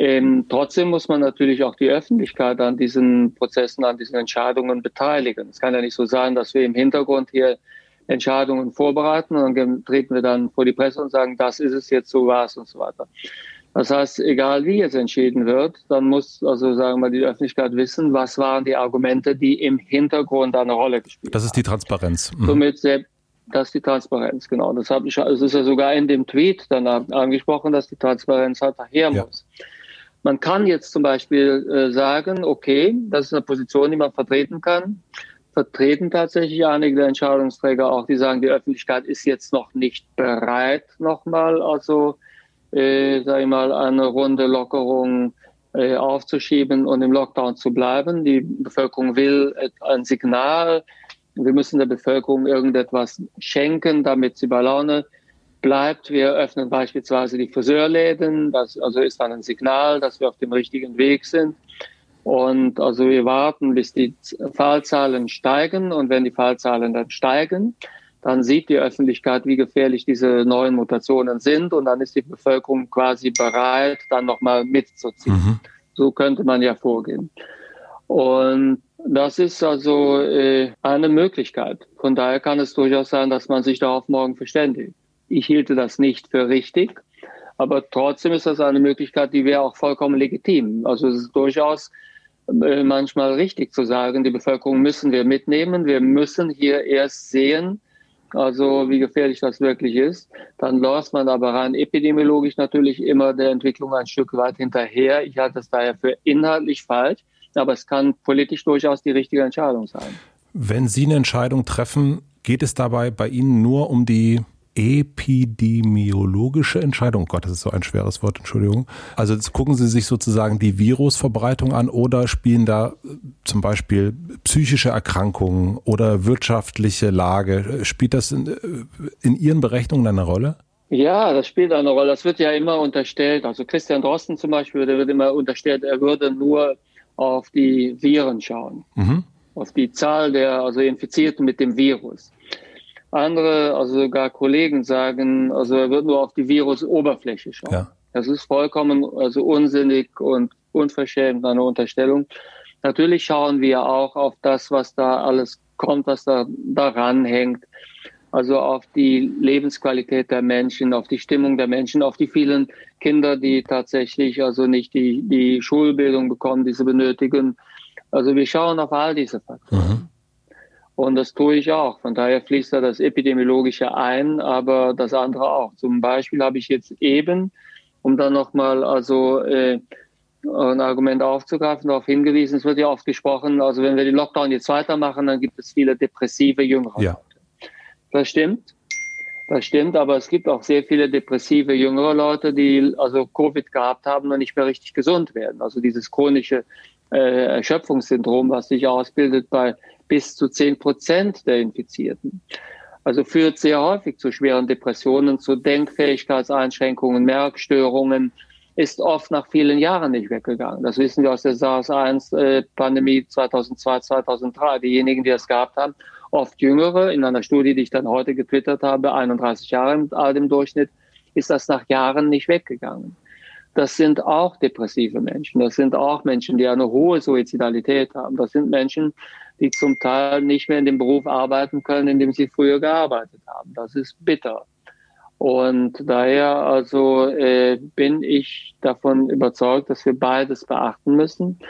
Speaker 1: Ähm, trotzdem muss man natürlich auch die Öffentlichkeit an diesen Prozessen, an diesen Entscheidungen beteiligen. Es kann ja nicht so sein, dass wir im Hintergrund hier Entscheidungen vorbereiten und dann treten wir dann vor die Presse und sagen, das ist es jetzt, so war es und so weiter. Das heißt, egal wie jetzt entschieden wird, dann muss also sagen wir die Öffentlichkeit wissen, was waren die Argumente, die im Hintergrund eine Rolle gespielt haben.
Speaker 2: Das ist die Transparenz.
Speaker 1: Mhm. Somit das ist die Transparenz, genau. Das habe ich, also es ist ja sogar in dem Tweet dann angesprochen, dass die Transparenz halt daher muss. Man kann jetzt zum Beispiel äh, sagen, okay, das ist eine Position, die man vertreten kann. Vertreten tatsächlich einige der Entscheidungsträger auch, die sagen, die Öffentlichkeit ist jetzt noch nicht bereit, nochmal, also, äh, sag ich mal, eine runde Lockerung äh, aufzuschieben und im Lockdown zu bleiben. Die Bevölkerung will ein Signal. Wir müssen der Bevölkerung irgendetwas schenken, damit sie bei Laune bleibt. Wir öffnen beispielsweise die Friseurläden. Das also ist dann ein Signal, dass wir auf dem richtigen Weg sind. Und also wir warten, bis die Fallzahlen steigen. Und wenn die Fallzahlen dann steigen, dann sieht die Öffentlichkeit, wie gefährlich diese neuen Mutationen sind. Und dann ist die Bevölkerung quasi bereit, dann nochmal mitzuziehen. Mhm. So könnte man ja vorgehen. Und das ist also äh, eine Möglichkeit. Von daher kann es durchaus sein, dass man sich darauf morgen verständigt. Ich hielte das nicht für richtig, aber trotzdem ist das eine Möglichkeit, die wäre auch vollkommen legitim. Also es ist durchaus äh, manchmal richtig zu sagen, die Bevölkerung müssen wir mitnehmen. Wir müssen hier erst sehen, also wie gefährlich das wirklich ist. Dann läuft man aber rein epidemiologisch natürlich immer der Entwicklung ein Stück weit hinterher. Ich halte das daher für inhaltlich falsch, aber es kann politisch durchaus die richtige Entscheidung sein.
Speaker 2: Wenn Sie eine Entscheidung treffen, geht es dabei bei Ihnen nur um die epidemiologische Entscheidung. Oh Gott, das ist so ein schweres Wort, Entschuldigung. Also jetzt gucken Sie sich sozusagen die Virusverbreitung an oder spielen da äh, zum Beispiel psychische Erkrankungen oder wirtschaftliche Lage. Spielt das in, äh, in Ihren Berechnungen eine Rolle?
Speaker 1: Ja, das spielt eine Rolle. Das wird ja immer unterstellt. Also Christian Drosten zum Beispiel, der wird immer unterstellt, er würde nur auf die Viren schauen, mhm. auf die Zahl der also Infizierten mit dem Virus. Andere, also sogar Kollegen sagen, also er wird nur auf die Virusoberfläche schauen. Ja. Das ist vollkommen also unsinnig und unverschämt eine Unterstellung. Natürlich schauen wir auch auf das, was da alles kommt, was da daran hängt. Also auf die Lebensqualität der Menschen, auf die Stimmung der Menschen, auf die vielen Kinder, die tatsächlich also nicht die, die Schulbildung bekommen, die sie benötigen. Also wir schauen auf all diese Faktoren. Mhm. Und das tue ich auch. Von daher fließt da das Epidemiologische ein, aber das andere auch. Zum Beispiel habe ich jetzt eben, um dann nochmal also äh, ein Argument aufzugreifen, darauf hingewiesen, es wird ja oft gesprochen, also wenn wir den Lockdown jetzt weitermachen, dann gibt es viele depressive Jüngere. Ja. Das stimmt. Das stimmt, aber es gibt auch sehr viele depressive jüngere Leute, die also Covid gehabt haben und nicht mehr richtig gesund werden. Also dieses chronische äh, Erschöpfungssyndrom, was sich ausbildet bei bis zu zehn Prozent der Infizierten. Also führt sehr häufig zu schweren Depressionen, zu Denkfähigkeitseinschränkungen, Merkstörungen, ist oft nach vielen Jahren nicht weggegangen. Das wissen wir aus der SARS-1-Pandemie 2002, 2003. Diejenigen, die das gehabt haben, oft Jüngere, in einer Studie, die ich dann heute getwittert habe, 31 Jahre alt im Durchschnitt, ist das nach Jahren nicht weggegangen. Das sind auch depressive Menschen. Das sind auch Menschen, die eine hohe Suizidalität haben. Das sind Menschen, die zum Teil nicht mehr in dem Beruf arbeiten können, in dem sie früher gearbeitet haben. Das ist bitter. Und daher also äh, bin ich davon überzeugt, dass wir beides beachten müssen.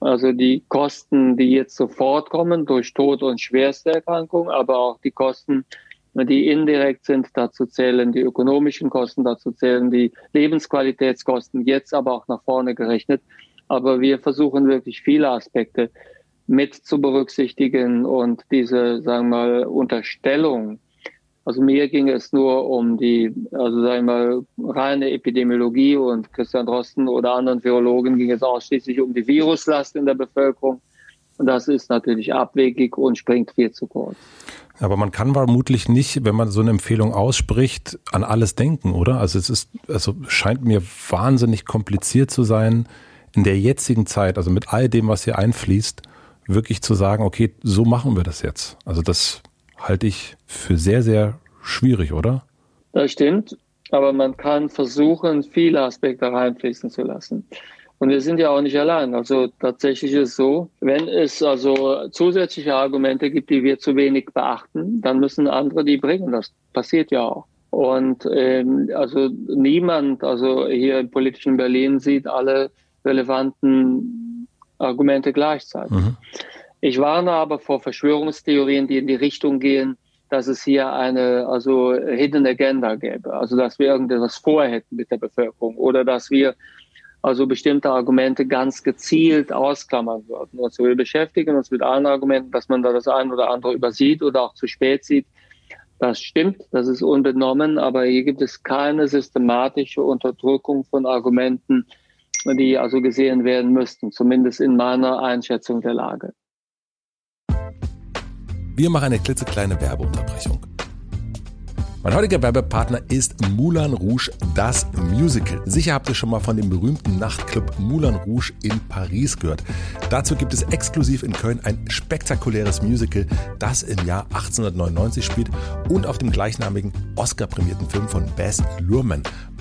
Speaker 1: Also die Kosten, die jetzt sofort kommen durch Tod und schwerste Erkrankung, aber auch die Kosten, die indirekt sind, dazu zählen die ökonomischen Kosten, dazu zählen die Lebensqualitätskosten, jetzt aber auch nach vorne gerechnet. Aber wir versuchen wirklich viele Aspekte mit zu berücksichtigen und diese, sagen wir mal, Unterstellung, also mir ging es nur um die, also sagen wir mal, reine Epidemiologie und Christian Drosten oder anderen Virologen ging es ausschließlich um die Viruslast in der Bevölkerung. Und das ist natürlich abwegig und springt viel zu kurz.
Speaker 2: Aber man kann vermutlich nicht, wenn man so eine Empfehlung ausspricht, an alles denken, oder? Also es ist, also scheint mir wahnsinnig kompliziert zu sein, in der jetzigen Zeit, also mit all dem, was hier einfließt, wirklich zu sagen, okay, so machen wir das jetzt. Also das halte ich für sehr, sehr schwierig, oder?
Speaker 1: Das stimmt, aber man kann versuchen, viele Aspekte reinfließen zu lassen. Und wir sind ja auch nicht allein. Also tatsächlich ist es so, wenn es also zusätzliche Argumente gibt, die wir zu wenig beachten, dann müssen andere die bringen. Das passiert ja auch. Und ähm, also niemand, also hier im politischen Berlin sieht alle relevanten Argumente gleichzeitig. Mhm. Ich warne aber vor Verschwörungstheorien, die in die Richtung gehen, dass es hier eine also Hidden Agenda gäbe, also dass wir irgendetwas vorhätten mit der Bevölkerung oder dass wir also bestimmte Argumente ganz gezielt ausklammern würden. Also wir beschäftigen uns mit allen Argumenten, dass man da das eine oder andere übersieht oder auch zu spät sieht. Das stimmt, das ist unbenommen, aber hier gibt es keine systematische Unterdrückung von Argumenten, die also gesehen werden müssten, zumindest in meiner Einschätzung der Lage.
Speaker 2: Wir machen eine klitzekleine Werbeunterbrechung. Mein heutiger Werbepartner ist Moulin Rouge, das Musical. Sicher habt ihr schon mal von dem berühmten Nachtclub Moulin Rouge in Paris gehört. Dazu gibt es exklusiv in Köln ein spektakuläres Musical, das im Jahr 1899 spielt und auf dem gleichnamigen Oscar-prämierten Film von Bess Luhrmann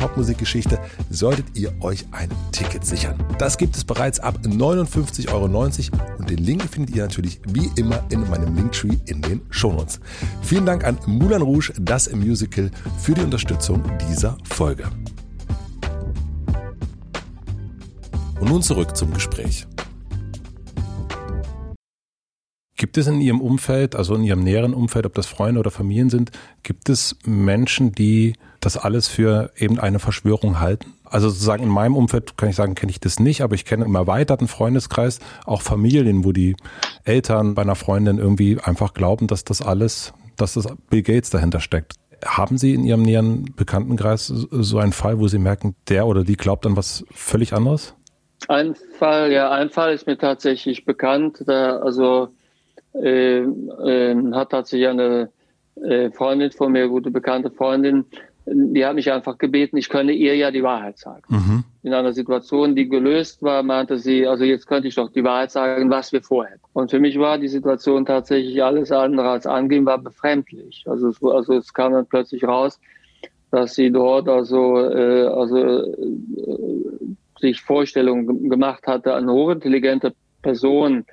Speaker 2: Popmusikgeschichte solltet ihr euch ein Ticket sichern. Das gibt es bereits ab 59,90 Euro und den Link findet ihr natürlich wie immer in meinem Linktree in den Shownotes. Vielen Dank an Moulin Rouge, das Musical, für die Unterstützung dieser Folge. Und nun zurück zum Gespräch. Gibt es in Ihrem Umfeld, also in Ihrem näheren Umfeld, ob das Freunde oder Familien sind, gibt es Menschen, die das alles für eben eine Verschwörung halten? Also sozusagen in meinem Umfeld kann ich sagen, kenne ich das nicht, aber ich kenne im erweiterten Freundeskreis auch Familien, wo die Eltern bei einer Freundin irgendwie einfach glauben, dass das alles, dass das Bill Gates dahinter steckt. Haben Sie in Ihrem näheren Bekanntenkreis so einen Fall, wo Sie merken, der oder die glaubt an was völlig anderes?
Speaker 1: Ein Fall, ja, ein Fall ist mir tatsächlich bekannt. Da, also äh, äh, hat tatsächlich eine äh, Freundin von mir, gute bekannte Freundin, die hat mich einfach gebeten, ich könne ihr ja die Wahrheit sagen. Mhm. In einer Situation, die gelöst war, meinte sie, also jetzt könnte ich doch die Wahrheit sagen, was wir vorhätten. Und für mich war die Situation tatsächlich alles andere als angehen, war befremdlich. Also es, also es kam dann plötzlich raus, dass sie dort also, äh, also äh, sich Vorstellungen gemacht hatte, eine hochintelligente Person,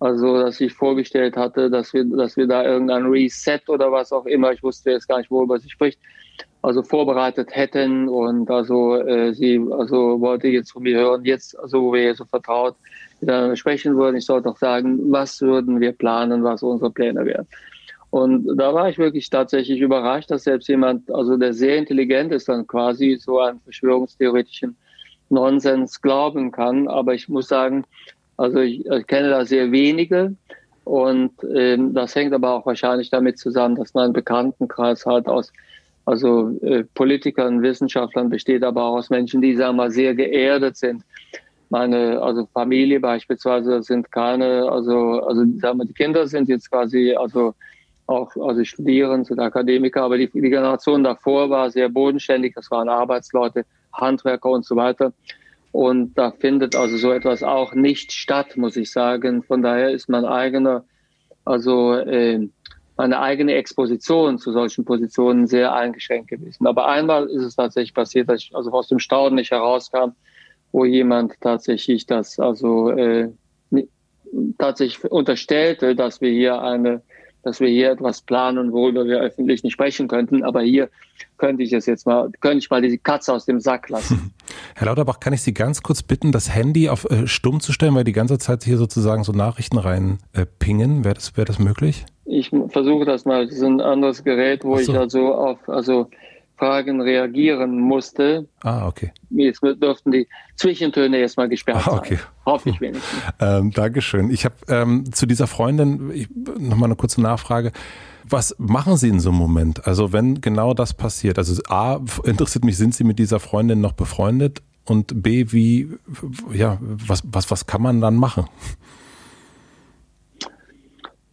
Speaker 1: also dass ich vorgestellt hatte, dass wir, dass wir da irgendein Reset oder was auch immer, ich wusste jetzt gar nicht, worüber sie spricht, also vorbereitet hätten und also äh, sie also wollte jetzt von mir hören, jetzt, also wo wir so vertraut sprechen würden, ich sollte auch sagen, was würden wir planen, was unsere Pläne wären. Und da war ich wirklich tatsächlich überrascht, dass selbst jemand, also der sehr intelligent ist, dann quasi so einen verschwörungstheoretischen Nonsens glauben kann. Aber ich muss sagen, also ich, ich kenne da sehr wenige. Und ähm, das hängt aber auch wahrscheinlich damit zusammen, dass mein Bekanntenkreis halt aus also äh, Politikern, Wissenschaftlern besteht, aber auch aus Menschen, die sagen wir mal sehr geerdet sind. Meine also Familie beispielsweise sind keine, also also sagen wir die Kinder sind jetzt quasi also auch also studieren, sind Akademiker, aber die, die Generation davor war sehr bodenständig. Das waren Arbeitsleute, Handwerker und so weiter. Und da findet also so etwas auch nicht statt, muss ich sagen. Von daher ist mein eigener, also äh, meine eigene Exposition zu solchen Positionen sehr eingeschränkt gewesen. Aber einmal ist es tatsächlich passiert, dass ich also aus dem Staunen nicht herauskam, wo jemand tatsächlich das also äh, tatsächlich unterstellte, dass wir hier eine dass wir hier etwas planen, worüber wir öffentlich nicht sprechen könnten. Aber hier könnte ich es jetzt mal, könnte ich mal die Katze aus dem Sack lassen.
Speaker 2: Herr Lauterbach, kann ich Sie ganz kurz bitten, das Handy auf äh, stumm zu stellen, weil die ganze Zeit hier sozusagen so Nachrichten rein äh, pingen? Wäre das, wäre das möglich?
Speaker 1: Ich versuche das mal. Das ist ein anderes Gerät, wo so. ich also auf, also Fragen reagieren musste.
Speaker 2: Ah, okay.
Speaker 1: Jetzt dürften die Zwischentöne erstmal gesperrt ah, okay. sein. Hoffe ich wenigstens.
Speaker 2: ähm, Dankeschön. Ich habe ähm, zu dieser Freundin nochmal eine kurze Nachfrage. Was machen Sie in so einem Moment? Also wenn genau das passiert, also A, interessiert mich, sind Sie mit dieser Freundin noch befreundet? Und B, wie, ja, was, was, was kann man dann machen?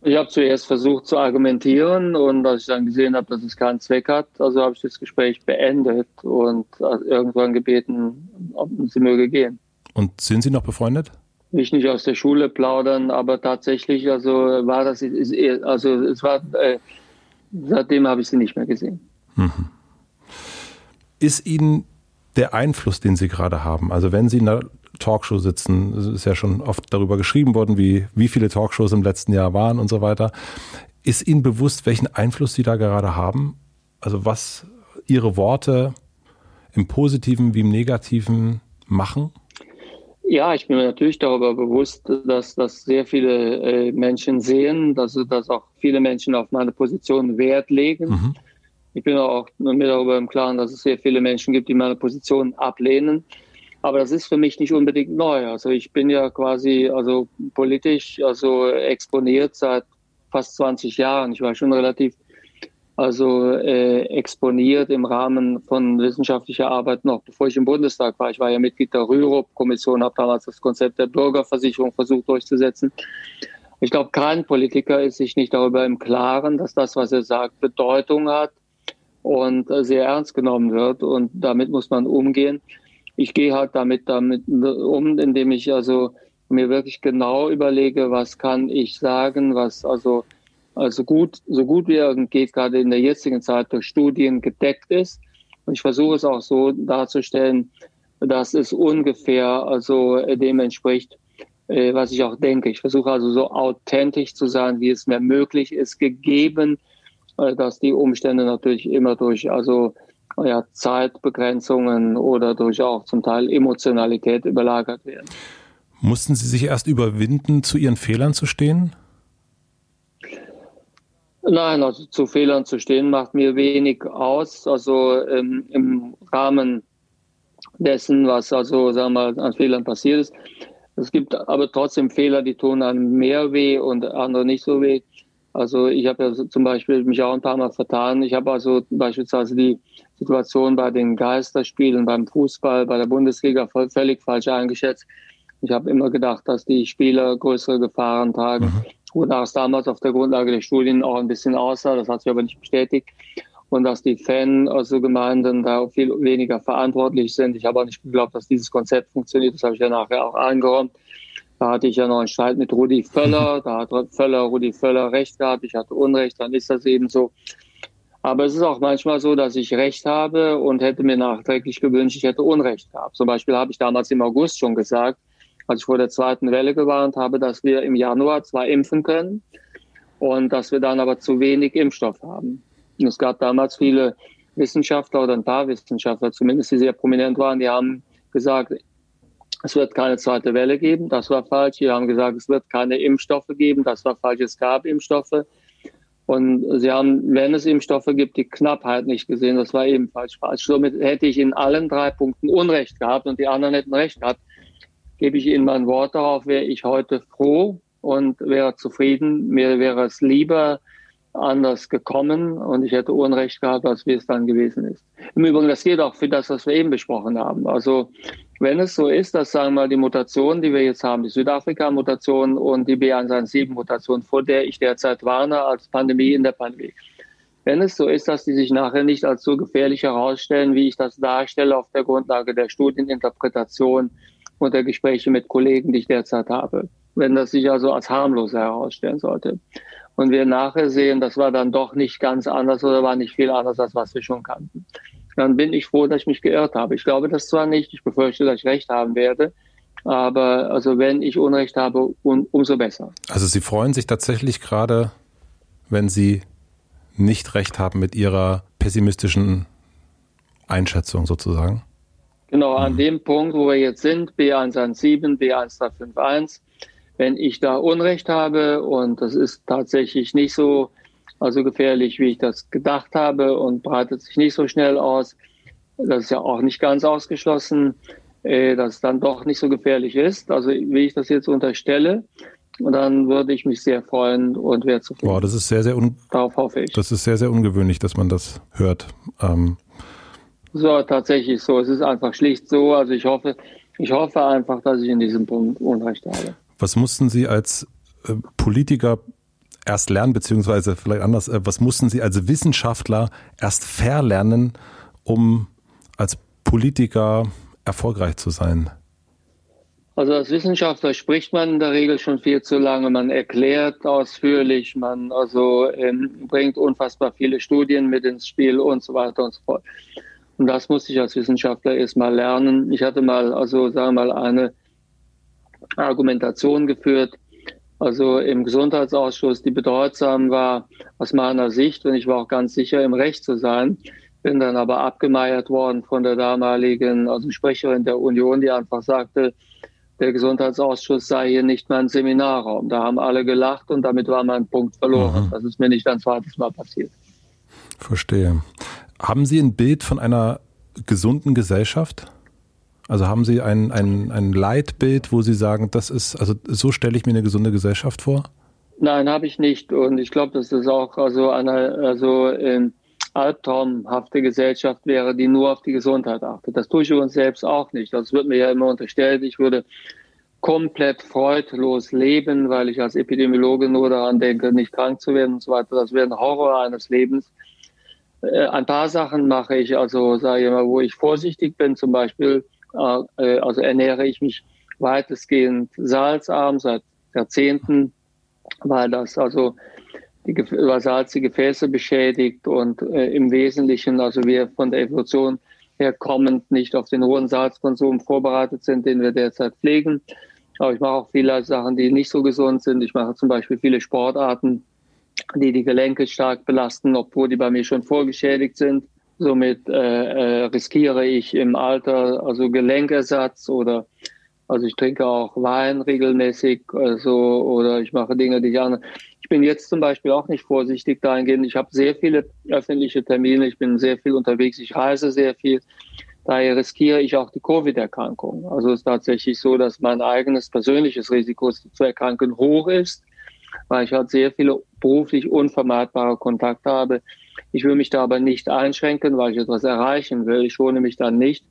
Speaker 1: Ich habe zuerst versucht zu argumentieren und als ich dann gesehen habe, dass es keinen Zweck hat, also habe ich das Gespräch beendet und irgendwann gebeten, ob sie möge gehen.
Speaker 2: Und sind Sie noch befreundet?
Speaker 1: Ich nicht aus der Schule plaudern, aber tatsächlich, also war das, also es war, äh, seitdem habe ich sie nicht mehr gesehen. Mhm.
Speaker 2: Ist Ihnen der Einfluss, den Sie gerade haben, also wenn Sie in einer Talkshow sitzen. Es ist ja schon oft darüber geschrieben worden, wie, wie viele Talkshows im letzten Jahr waren und so weiter. Ist Ihnen bewusst, welchen Einfluss Sie da gerade haben? Also was Ihre Worte im Positiven wie im Negativen machen?
Speaker 1: Ja, ich bin mir natürlich darüber bewusst, dass das sehr viele äh, Menschen sehen, dass, dass auch viele Menschen auf meine Position Wert legen. Mhm. Ich bin auch mir darüber im Klaren, dass es sehr viele Menschen gibt, die meine Position ablehnen. Aber das ist für mich nicht unbedingt neu. Also ich bin ja quasi also politisch also exponiert seit fast 20 Jahren. Ich war schon relativ also äh, exponiert im Rahmen von wissenschaftlicher Arbeit noch, bevor ich im Bundestag war. Ich war ja Mitglied der Rürup-Kommission, habe damals das Konzept der Bürgerversicherung versucht durchzusetzen. Ich glaube, kein Politiker ist sich nicht darüber im Klaren, dass das, was er sagt, Bedeutung hat und äh, sehr ernst genommen wird. Und damit muss man umgehen ich gehe halt damit, damit um, indem ich also mir wirklich genau überlege, was kann ich sagen, was also, also gut, so gut wie irgend geht, gerade in der jetzigen Zeit durch Studien gedeckt ist. Und ich versuche es auch so darzustellen, dass es ungefähr also dem entspricht, äh, was ich auch denke. Ich versuche also so authentisch zu sein, wie es mir möglich ist, gegeben, äh, dass die Umstände natürlich immer durch also ja, Zeitbegrenzungen oder durch auch zum Teil Emotionalität überlagert werden.
Speaker 2: Mussten Sie sich erst überwinden, zu Ihren Fehlern zu stehen?
Speaker 1: Nein, also zu Fehlern zu stehen macht mir wenig aus. Also ähm, im Rahmen dessen, was also sagen wir mal, an Fehlern passiert ist. Es gibt aber trotzdem Fehler, die tun einem mehr weh und andere nicht so weh. Also ich habe ja zum Beispiel mich auch ein paar Mal vertan. Ich habe also beispielsweise die Situation bei den Geisterspielen beim Fußball, bei der Bundesliga völlig falsch eingeschätzt. Ich habe immer gedacht, dass die Spieler größere Gefahren tragen. Mhm. Wonach es damals auf der Grundlage der Studien auch ein bisschen aussah, das hat sich aber nicht bestätigt. Und dass die Fan, also da viel weniger verantwortlich sind. Ich habe auch nicht geglaubt, dass dieses Konzept funktioniert. Das habe ich ja nachher auch eingeräumt. Da hatte ich ja noch einen Streit mit Rudi Völler. Da hat Völler, Rudi Völler recht gehabt. Ich hatte Unrecht. Dann ist das eben so. Aber es ist auch manchmal so, dass ich Recht habe und hätte mir nachträglich gewünscht, ich hätte Unrecht gehabt. Zum Beispiel habe ich damals im August schon gesagt, als ich vor der zweiten Welle gewarnt habe, dass wir im Januar zwar impfen können und dass wir dann aber zu wenig Impfstoff haben. Und es gab damals viele Wissenschaftler oder ein paar Wissenschaftler, zumindest die sehr prominent waren, die haben gesagt, es wird keine zweite Welle geben, das war falsch. Die haben gesagt, es wird keine Impfstoffe geben, das war falsch. Es gab Impfstoffe. Und sie haben, wenn es Impfstoffe gibt, die Knappheit nicht gesehen. Das war ebenfalls falsch. Somit hätte ich in allen drei Punkten Unrecht gehabt und die anderen hätten Recht gehabt. Gebe ich Ihnen mein Wort darauf, wäre ich heute froh und wäre zufrieden. Mir wäre es lieber anders gekommen und ich hätte Unrecht gehabt, als wie es dann gewesen ist. Im Übrigen, das geht auch für das, was wir eben besprochen haben. Also wenn es so ist, dass sagen wir mal die Mutation, die wir jetzt haben, die Südafrika-Mutation und die B117-Mutation, vor der ich derzeit warne als Pandemie in der Pandemie. Wenn es so ist, dass die sich nachher nicht als so gefährlich herausstellen, wie ich das darstelle auf der Grundlage der Studieninterpretation und der Gespräche mit Kollegen, die ich derzeit habe. Wenn das sich also als harmloser herausstellen sollte. Und wir nachher sehen, das war dann doch nicht ganz anders oder war nicht viel anders, als was wir schon kannten dann bin ich froh, dass ich mich geirrt habe. Ich glaube das zwar nicht, ich befürchte, dass ich recht haben werde, aber also wenn ich Unrecht habe, um, umso besser.
Speaker 2: Also Sie freuen sich tatsächlich gerade, wenn Sie nicht recht haben mit Ihrer pessimistischen Einschätzung sozusagen?
Speaker 1: Genau, an mhm. dem Punkt, wo wir jetzt sind, B117, B1351, wenn ich da Unrecht habe und das ist tatsächlich nicht so, also gefährlich, wie ich das gedacht habe und breitet sich nicht so schnell aus. Das ist ja auch nicht ganz ausgeschlossen, äh, dass es dann doch nicht so gefährlich ist. Also wie ich das jetzt unterstelle, und dann würde ich mich sehr freuen und wäre zufrieden.
Speaker 2: Wow, das ist sehr, sehr un
Speaker 1: Darauf hoffe ich.
Speaker 2: Das ist sehr, sehr ungewöhnlich, dass man das hört. Ähm
Speaker 1: so, tatsächlich so. Es ist einfach schlicht so. Also ich hoffe, ich hoffe einfach, dass ich in diesem Punkt Unrecht habe.
Speaker 2: Was mussten Sie als äh, Politiker erst lernen, beziehungsweise vielleicht anders, äh, was mussten Sie als Wissenschaftler erst verlernen, um als Politiker erfolgreich zu sein?
Speaker 1: Also als Wissenschaftler spricht man in der Regel schon viel zu lange. Man erklärt ausführlich, man also ähm, bringt unfassbar viele Studien mit ins Spiel und so weiter und so fort. Und das musste ich als Wissenschaftler erst mal lernen. Ich hatte mal, also sagen wir mal, eine Argumentation geführt, also im Gesundheitsausschuss, die bedeutsam war aus meiner Sicht und ich war auch ganz sicher im Recht zu sein. Bin dann aber abgemeiert worden von der damaligen, also Sprecherin der Union, die einfach sagte, der Gesundheitsausschuss sei hier nicht mein Seminarraum. Da haben alle gelacht und damit war mein Punkt verloren. Mhm. Das ist mir nicht ein zweites Mal passiert.
Speaker 2: Verstehe. Haben Sie ein Bild von einer gesunden Gesellschaft? Also haben Sie ein, ein, ein Leitbild, wo Sie sagen, das ist, also so stelle ich mir eine gesunde Gesellschaft vor?
Speaker 1: Nein, habe ich nicht. Und ich glaube, das auch also eine also, ähm, albtraumhafte Gesellschaft wäre, die nur auf die Gesundheit achtet. Das tue ich uns selbst auch nicht. Das wird mir ja immer unterstellt. Ich würde komplett freudlos leben, weil ich als Epidemiologe nur daran denke, nicht krank zu werden und so weiter. Das wäre ein Horror eines Lebens. Äh, ein paar Sachen mache ich, also sage ich mal, wo ich vorsichtig bin, zum Beispiel äh, also ernähre ich mich weitestgehend salzarm seit Jahrzehnten, weil das also die Salz die Gefäße beschädigt und äh, im Wesentlichen, also wir von der Evolution her kommend nicht auf den hohen Salzkonsum vorbereitet sind, den wir derzeit pflegen. Aber ich mache auch viele Sachen, die nicht so gesund sind. Ich mache zum Beispiel viele Sportarten, die die Gelenke stark belasten, obwohl die bei mir schon vorgeschädigt sind. Somit äh, äh, riskiere ich im Alter also Gelenkersatz oder also ich trinke auch Wein regelmäßig, also oder ich mache Dinge, die ich andere. Ich bin jetzt zum Beispiel auch nicht vorsichtig dahingehend. Ich habe sehr viele öffentliche Termine, ich bin sehr viel unterwegs, ich reise sehr viel. Daher riskiere ich auch die Covid-Erkrankung. Also es ist tatsächlich so, dass mein eigenes persönliches Risiko zu erkranken hoch ist, weil ich halt sehr viele beruflich unvermeidbare Kontakte habe. Ich will mich da aber nicht einschränken, weil ich etwas erreichen will. Ich schone mich dann nicht.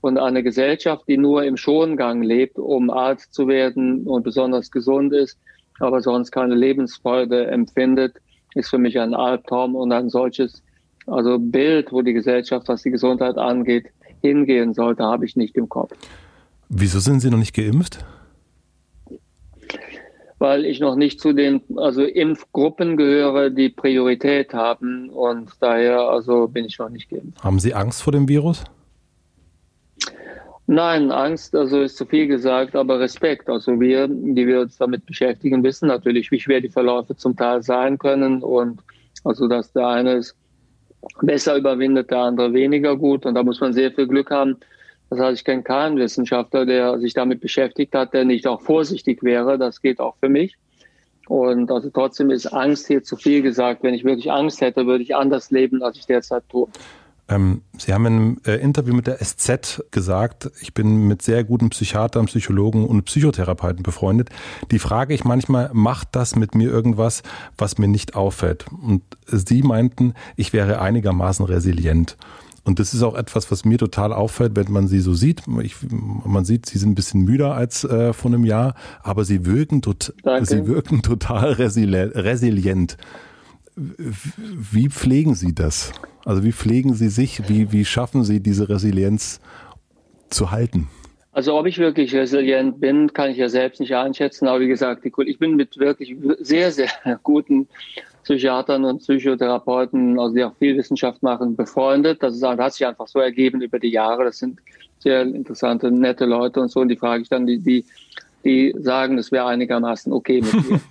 Speaker 1: Und eine Gesellschaft, die nur im Schongang lebt, um alt zu werden und besonders gesund ist, aber sonst keine Lebensfreude empfindet, ist für mich ein Albtraum und ein solches also Bild, wo die Gesellschaft, was die Gesundheit angeht, hingehen sollte, habe ich nicht im Kopf.
Speaker 2: Wieso sind Sie noch nicht geimpft?
Speaker 1: Weil ich noch nicht zu den also Impfgruppen gehöre, die Priorität haben und daher also bin ich noch nicht geimpft.
Speaker 2: Haben Sie Angst vor dem Virus?
Speaker 1: Nein, Angst, also ist zu viel gesagt, aber Respekt. Also wir, die wir uns damit beschäftigen, wissen natürlich, wie schwer die Verläufe zum Teil sein können und also dass der eine es besser überwindet, der andere weniger gut und da muss man sehr viel Glück haben. Das heißt, ich kenne keinen Wissenschaftler, der sich damit beschäftigt hat, der nicht auch vorsichtig wäre. Das geht auch für mich. Und also trotzdem ist Angst hier zu viel gesagt. Wenn ich wirklich Angst hätte, würde ich anders leben, als ich derzeit tue.
Speaker 2: Ähm, Sie haben in einem äh, Interview mit der SZ gesagt, ich bin mit sehr guten Psychiatern, Psychologen und Psychotherapeuten befreundet. Die frage ich manchmal, macht das mit mir irgendwas, was mir nicht auffällt? Und Sie meinten, ich wäre einigermaßen resilient. Und das ist auch etwas, was mir total auffällt, wenn man sie so sieht. Ich, man sieht, sie sind ein bisschen müder als äh, vor einem Jahr, aber sie wirken, tot, sie wirken total resilient. Wie pflegen Sie das? Also wie pflegen Sie sich? Wie, wie schaffen Sie diese Resilienz zu halten?
Speaker 1: Also ob ich wirklich resilient bin, kann ich ja selbst nicht einschätzen. Aber wie gesagt, ich bin mit wirklich sehr, sehr guten Psychiatern und Psychotherapeuten, also die auch viel Wissenschaft machen, befreundet. Das, ist, das hat sich einfach so ergeben über die Jahre. Das sind sehr interessante, nette Leute und so. Und die frage ich dann, die, die, die sagen, es wäre einigermaßen okay mit mir.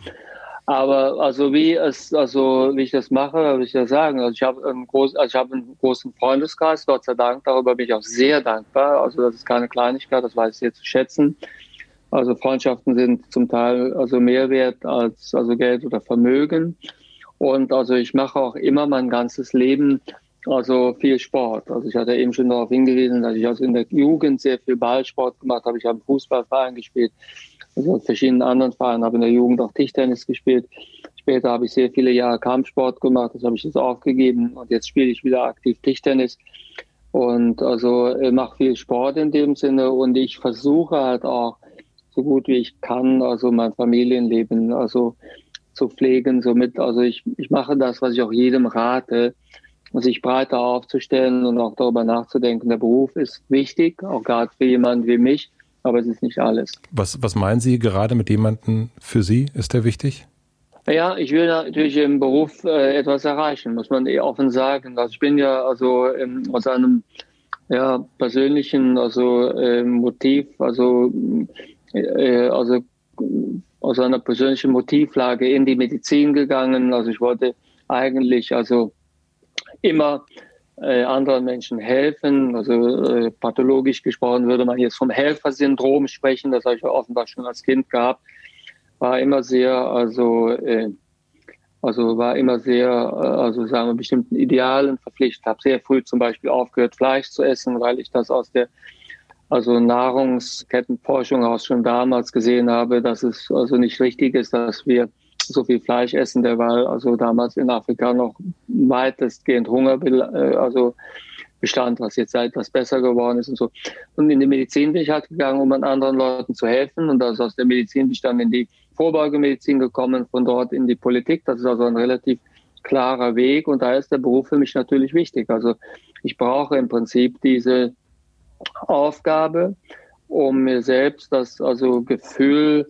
Speaker 1: Aber also wie es, also wie ich das mache, würde ich ja sagen. Also ich habe einen großen, also ich habe einen großen Freundeskreis, Gott sei Dank. Darüber bin ich auch sehr dankbar. Also das ist keine Kleinigkeit, das weiß ich sehr zu schätzen. Also Freundschaften sind zum Teil also mehr wert als also Geld oder Vermögen. Und also ich mache auch immer mein ganzes Leben also viel Sport. Also ich hatte eben schon darauf hingewiesen, dass ich also in der Jugend sehr viel Ballsport gemacht habe. Ich habe Fußballverein gespielt also in verschiedenen anderen Vereinen, habe in der Jugend auch Tischtennis gespielt. Später habe ich sehr viele Jahre Kampfsport gemacht, das habe ich jetzt aufgegeben und jetzt spiele ich wieder aktiv Tischtennis und also äh, mache viel Sport in dem Sinne und ich versuche halt auch so gut wie ich kann, also mein Familienleben also zu pflegen. Somit, also ich, ich mache das, was ich auch jedem rate, sich breiter aufzustellen und auch darüber nachzudenken. Der Beruf ist wichtig, auch gerade für jemanden wie mich aber es ist nicht alles.
Speaker 2: Was, was meinen Sie gerade mit jemandem für Sie? Ist der wichtig?
Speaker 1: Ja, ich will natürlich im Beruf äh, etwas erreichen, muss man eh offen sagen. Also ich bin ja also ähm, aus einem ja, persönlichen also äh, Motiv, also äh, also aus einer persönlichen Motivlage in die Medizin gegangen. Also ich wollte eigentlich also immer äh, anderen Menschen helfen. Also äh, pathologisch gesprochen würde man jetzt vom Helfersyndrom sprechen. Das habe ich offenbar schon als Kind gehabt. War immer sehr, also äh, also war immer sehr, äh, also sagen wir bestimmten Idealen verpflichtet. Habe sehr früh zum Beispiel aufgehört, Fleisch zu essen, weil ich das aus der also Nahrungskettenforschung aus schon damals gesehen habe, dass es also nicht richtig ist, dass wir so viel Fleisch essen, der war also damals in Afrika noch weitestgehend Hunger, äh, also bestand, was jetzt etwas besser geworden ist und so. Und in die Medizin bin ich halt gegangen, um an anderen Leuten zu helfen. Und also aus der Medizin bin ich dann in die Vorbeugemedizin gekommen, von dort in die Politik. Das ist also ein relativ klarer Weg. Und da ist der Beruf für mich natürlich wichtig. Also ich brauche im Prinzip diese Aufgabe, um mir selbst das also Gefühl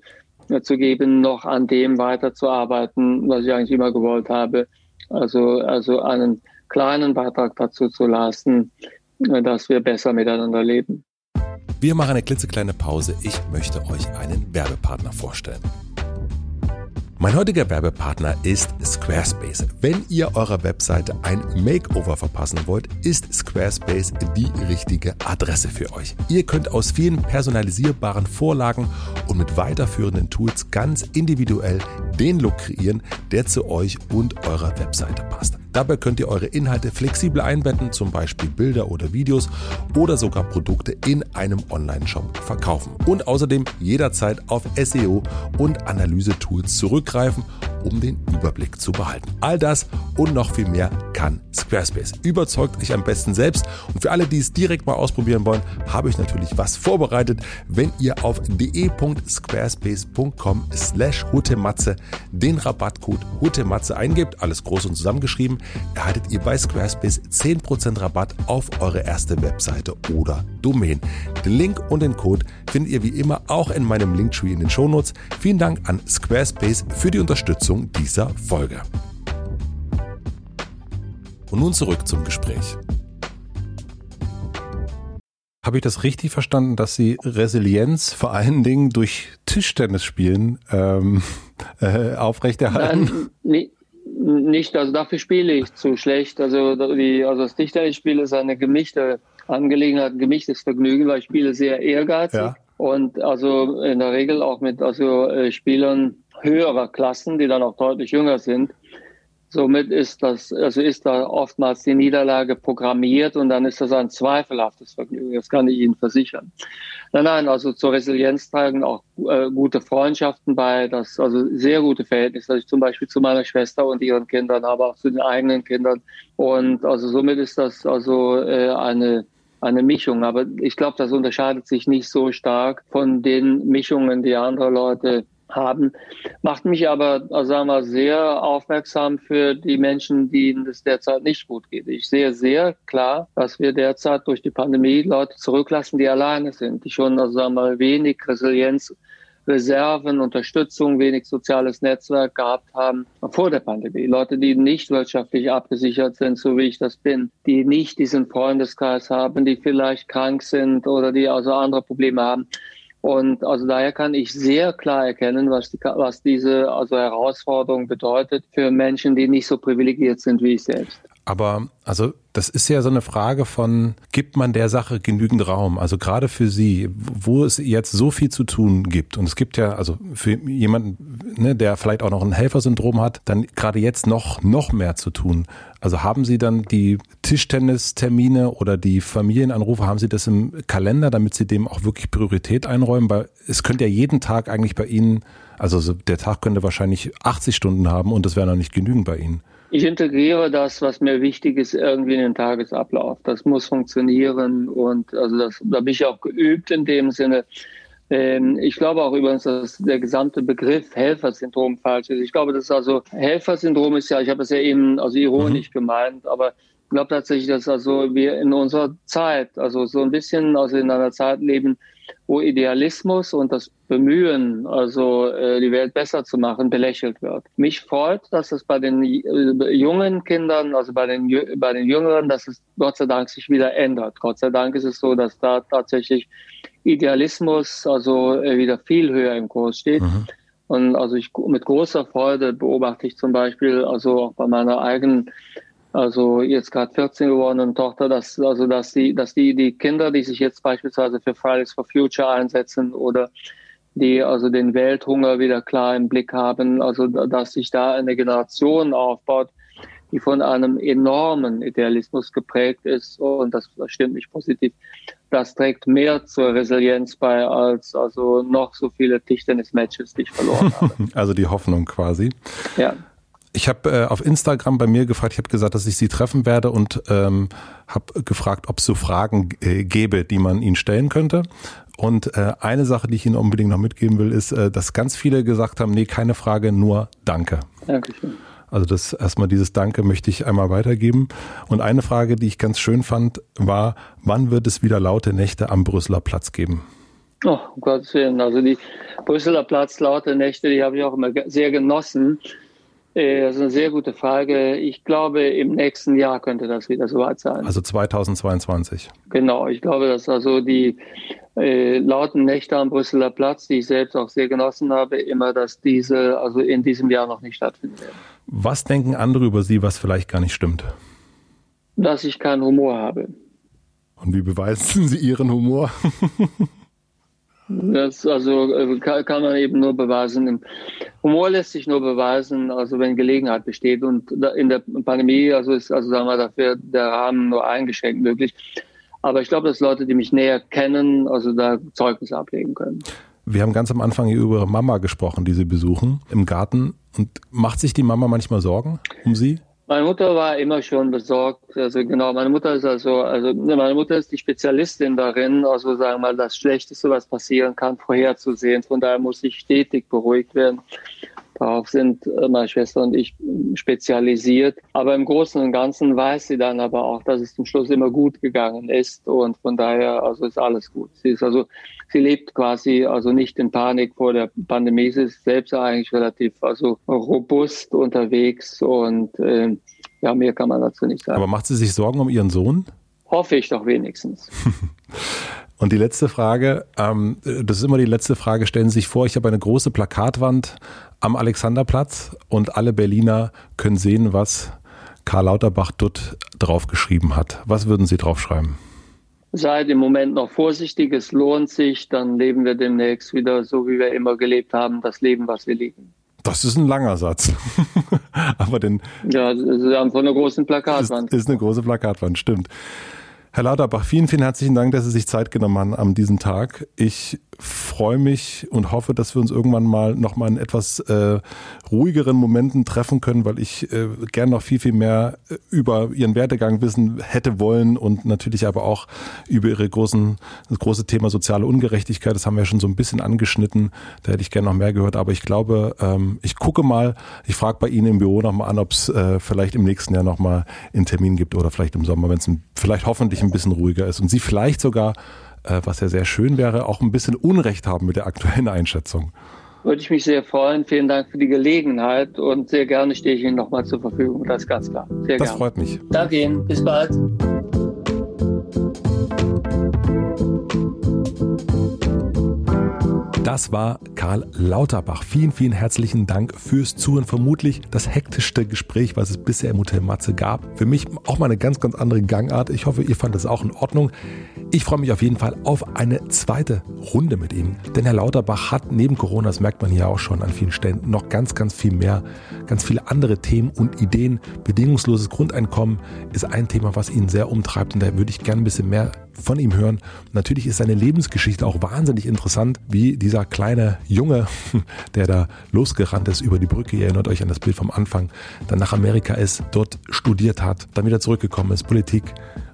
Speaker 1: zu geben, noch an dem weiterzuarbeiten, was ich eigentlich immer gewollt habe. Also, also einen kleinen Beitrag dazu zu lassen, dass wir besser miteinander leben.
Speaker 2: Wir machen eine klitzekleine Pause. Ich möchte euch einen Werbepartner vorstellen. Mein heutiger Werbepartner ist Squarespace. Wenn ihr eurer Webseite ein Makeover verpassen wollt, ist Squarespace die richtige Adresse für euch. Ihr könnt aus vielen personalisierbaren Vorlagen und mit weiterführenden Tools ganz individuell den Look kreieren, der zu euch und eurer Webseite passt. Dabei könnt ihr eure Inhalte flexibel einbetten, zum Beispiel Bilder oder Videos oder sogar Produkte in einem Online-Shop verkaufen. Und außerdem jederzeit auf SEO und Analyse-Tools zurückgreifen, um den Überblick zu behalten. All das und noch viel mehr kann Squarespace. Überzeugt euch am besten selbst. Und für alle, die es direkt mal ausprobieren wollen, habe ich natürlich was vorbereitet. Wenn ihr auf de.squarespace.com slash hutematze den Rabattcode hutematze eingebt, alles groß und zusammengeschrieben, erhaltet ihr bei Squarespace 10% Rabatt auf eure erste Webseite oder Domain. Den Link und den Code findet ihr wie immer auch in meinem Linktree in den Shownotes. Vielen Dank an Squarespace für die Unterstützung dieser Folge. Und nun zurück zum Gespräch. Habe ich das richtig verstanden, dass Sie Resilienz vor allen Dingen durch Tischtennis spielen ähm, äh, aufrechterhalten?
Speaker 1: Nein, nee, nicht, also dafür spiele ich zu schlecht. Also, die, also das Dichterspiel ist eine gemischte Angelegenheit, ein gemischtes Vergnügen, weil ich spiele sehr ehrgeizig ja. und also in der Regel auch mit also äh, Spielern höherer Klassen, die dann auch deutlich jünger sind. Somit ist das, also ist da oftmals die Niederlage programmiert und dann ist das ein zweifelhaftes Vergnügen. Das kann ich Ihnen versichern. Nein, nein, also zur Resilienz tragen auch äh, gute Freundschaften bei, das, also sehr gute Verhältnisse, dass ich zum Beispiel zu meiner Schwester und ihren Kindern, aber auch zu den eigenen Kindern. Und also somit ist das also äh, eine eine Mischung. Aber ich glaube, das unterscheidet sich nicht so stark von den Mischungen, die andere Leute haben, macht mich aber, also sagen wir, sehr aufmerksam für die Menschen, denen es derzeit nicht gut geht. Ich sehe sehr klar, dass wir derzeit durch die Pandemie Leute zurücklassen, die alleine sind, die schon, also sagen wir, wenig Resilienz Reserven, Unterstützung, wenig soziales Netzwerk gehabt haben vor der Pandemie. Leute, die nicht wirtschaftlich abgesichert sind, so wie ich das bin, die nicht diesen Freundeskreis haben, die vielleicht krank sind oder die also andere Probleme haben. Und also daher kann ich sehr klar erkennen, was, die, was diese also Herausforderung bedeutet für Menschen, die nicht so privilegiert sind wie ich selbst.
Speaker 2: Aber also das ist ja so eine Frage von, gibt man der Sache genügend Raum? Also gerade für Sie, wo es jetzt so viel zu tun gibt. Und es gibt ja, also für jemanden, ne, der vielleicht auch noch ein Helfersyndrom hat, dann gerade jetzt noch, noch mehr zu tun. Also haben Sie dann die Tischtennistermine oder die Familienanrufe, haben Sie das im Kalender, damit Sie dem auch wirklich Priorität einräumen? Weil es könnte ja jeden Tag eigentlich bei Ihnen, also der Tag könnte wahrscheinlich 80 Stunden haben und das wäre noch nicht genügend bei Ihnen.
Speaker 1: Ich integriere das, was mir wichtig ist, irgendwie in den Tagesablauf. Das muss funktionieren und also das, da bin ich auch geübt in dem Sinne. Ähm, ich glaube auch übrigens, dass der gesamte Begriff Helfersyndrom falsch ist. Ich glaube, das ist also Helfersyndrom ist ja, ich habe es ja eben also ironisch mhm. gemeint, aber ich glaube tatsächlich, dass also wir in unserer Zeit, also so ein bisschen also in einer Zeit leben, wo Idealismus und das Bemühen, also äh, die Welt besser zu machen, belächelt wird. Mich freut, dass es bei den äh, jungen Kindern, also bei den, bei den Jüngeren, dass es Gott sei Dank sich wieder ändert. Gott sei Dank ist es so, dass da tatsächlich Idealismus also äh, wieder viel höher im Kurs steht. Mhm. Und also ich mit großer Freude beobachte ich zum Beispiel, also auch bei meiner eigenen also jetzt gerade 14 gewordenen Tochter, dass also dass die dass die die Kinder, die sich jetzt beispielsweise für Fridays for Future einsetzen oder die also den Welthunger wieder klar im Blick haben, also dass sich da eine Generation aufbaut, die von einem enormen Idealismus geprägt ist und das stimmt mich positiv. Das trägt mehr zur Resilienz bei als also noch so viele Tischtennis-Matches, die ich verloren habe.
Speaker 2: Also die Hoffnung quasi.
Speaker 1: Ja.
Speaker 2: Ich habe äh, auf Instagram bei mir gefragt, ich habe gesagt, dass ich sie treffen werde und ähm, habe gefragt, ob es so Fragen äh, gäbe, die man ihnen stellen könnte. Und äh, eine Sache, die ich Ihnen unbedingt noch mitgeben will, ist, äh, dass ganz viele gesagt haben, nee, keine Frage, nur Danke. Dankeschön. Also das erstmal dieses Danke möchte ich einmal weitergeben. Und eine Frage, die ich ganz schön fand, war, wann wird es wieder laute Nächte am Brüsseler Platz geben?
Speaker 1: Oh, um Gottes Willen. Also die Brüsseler Platz, laute Nächte, die habe ich auch immer sehr genossen. Äh, das ist eine sehr gute Frage. Ich glaube, im nächsten Jahr könnte das wieder soweit sein.
Speaker 2: Also 2022.
Speaker 1: Genau, ich glaube, dass also die äh, lauten Nächte am Brüsseler Platz, die ich selbst auch sehr genossen habe, immer, dass diese also in diesem Jahr noch nicht stattfinden werden.
Speaker 2: Was denken andere über Sie, was vielleicht gar nicht stimmt?
Speaker 1: Dass ich keinen Humor habe.
Speaker 2: Und wie beweisen Sie Ihren Humor?
Speaker 1: Das also äh, kann man eben nur beweisen. Humor lässt sich nur beweisen, also wenn Gelegenheit besteht. Und in der Pandemie, also ist also sagen wir dafür der Rahmen nur eingeschränkt möglich. Aber ich glaube, dass Leute, die mich näher kennen, also da Zeugnis ablegen können.
Speaker 2: Wir haben ganz am Anfang über Mama gesprochen, die Sie besuchen im Garten. Und macht sich die Mama manchmal Sorgen um Sie?
Speaker 1: Meine Mutter war immer schon besorgt. Also genau, meine Mutter ist also, also meine Mutter ist die Spezialistin darin, also sagen wir mal, das Schlechteste, was passieren kann, vorherzusehen. Von daher muss ich stetig beruhigt werden. Darauf sind äh, meine Schwester und ich spezialisiert. Aber im Großen und Ganzen weiß sie dann aber auch, dass es zum Schluss immer gut gegangen ist. Und von daher, also ist alles gut. Sie ist also, sie lebt quasi also nicht in Panik vor der Pandemie. Sie ist selbst eigentlich relativ also robust unterwegs und äh, ja, mehr kann man dazu nicht sagen.
Speaker 2: Aber macht sie sich Sorgen um ihren Sohn?
Speaker 1: Hoffe ich doch wenigstens.
Speaker 2: Und die letzte Frage, ähm, das ist immer die letzte Frage, stellen Sie sich vor, ich habe eine große Plakatwand am Alexanderplatz und alle Berliner können sehen, was Karl Lauterbach dort draufgeschrieben hat. Was würden Sie draufschreiben?
Speaker 1: Seid im Moment noch vorsichtig, es lohnt sich, dann leben wir demnächst wieder so, wie wir immer gelebt haben, das Leben, was wir lieben.
Speaker 2: Das ist ein langer Satz. Aber den.
Speaker 1: Ja, das ist von einer großen Plakatwand.
Speaker 2: Ist, ist eine große Plakatwand, stimmt. Herr Lauterbach, vielen, vielen herzlichen Dank, dass Sie sich Zeit genommen haben an diesem Tag. Ich freue mich und hoffe, dass wir uns irgendwann mal noch mal in etwas äh, ruhigeren Momenten treffen können, weil ich äh, gern noch viel, viel mehr äh, über Ihren Werdegang wissen hätte wollen und natürlich aber auch über Ihre großen, das große Thema soziale Ungerechtigkeit. Das haben wir schon so ein bisschen angeschnitten. Da hätte ich gern noch mehr gehört. Aber ich glaube, ähm, ich gucke mal, ich frage bei Ihnen im Büro noch mal an, ob es äh, vielleicht im nächsten Jahr noch mal einen Termin gibt oder vielleicht im Sommer, wenn es vielleicht hoffentlich ein bisschen ruhiger ist und Sie vielleicht sogar äh, was ja sehr schön wäre, auch ein bisschen Unrecht haben mit der aktuellen Einschätzung.
Speaker 1: Würde ich mich sehr freuen. Vielen Dank für die Gelegenheit und sehr gerne stehe ich Ihnen nochmal zur Verfügung. Das ist ganz klar. Sehr
Speaker 2: das
Speaker 1: gerne.
Speaker 2: freut mich.
Speaker 1: Danke Ihnen. Bis bald.
Speaker 2: Das war Karl Lauterbach. Vielen, vielen herzlichen Dank fürs Zuhören. Vermutlich das hektischste Gespräch, was es bisher im Hotel Matze gab. Für mich auch mal eine ganz, ganz andere Gangart. Ich hoffe, ihr fandet es auch in Ordnung. Ich freue mich auf jeden Fall auf eine zweite Runde mit ihm. Denn Herr Lauterbach hat neben Corona, das merkt man hier auch schon an vielen Stellen, noch ganz, ganz viel mehr, ganz viele andere Themen und Ideen. Bedingungsloses Grundeinkommen ist ein Thema, was ihn sehr umtreibt. Und da würde ich gerne ein bisschen mehr von ihm hören. Natürlich ist seine Lebensgeschichte auch wahnsinnig interessant, wie dieser kleine Junge, der da losgerannt ist über die Brücke, ihr erinnert euch an das Bild vom Anfang, dann nach Amerika ist, dort studiert hat, dann wieder zurückgekommen ist, Politik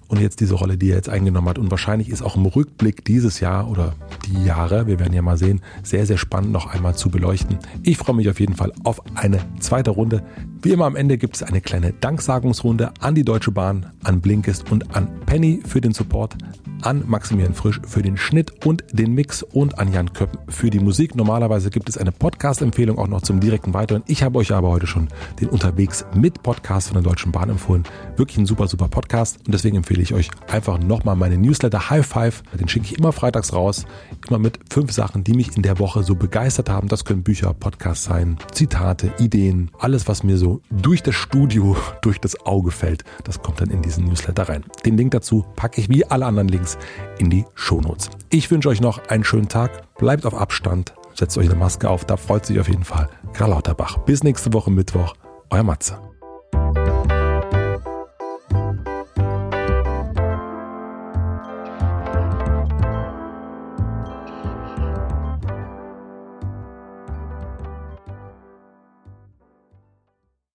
Speaker 2: und jetzt diese Rolle, die er jetzt eingenommen hat. Und wahrscheinlich ist auch im Rückblick dieses Jahr oder die Jahre, wir werden ja mal sehen, sehr, sehr spannend noch einmal zu beleuchten. Ich freue mich auf jeden Fall auf eine zweite Runde. Wie immer am Ende gibt es eine kleine Danksagungsrunde an die Deutsche Bahn, an Blinkist und an Penny für den Support, an Maximilian Frisch für den Schnitt und den Mix und an Jan Köppen für die Musik. Normalerweise gibt es eine Podcast-Empfehlung auch noch zum direkten Weiteren. Ich habe euch aber heute schon den Unterwegs mit Podcast von der Deutschen Bahn empfohlen. Wirklich ein super, super Podcast und deswegen empfehle ich euch einfach nochmal meine Newsletter High Five. Den schicke ich immer freitags raus, immer mit fünf Sachen, die mich in der Woche so begeistert haben. Das können Bücher, Podcasts sein, Zitate, Ideen, alles, was mir so durch das Studio, durch das Auge fällt. Das kommt dann in diesen Newsletter rein. Den Link dazu packe ich wie alle anderen Links Links in die Shownotes. Ich wünsche euch noch einen schönen Tag, bleibt auf Abstand, setzt euch eine Maske auf, da freut sich auf jeden Fall Karl Lauterbach. Bis nächste Woche Mittwoch, euer Matze.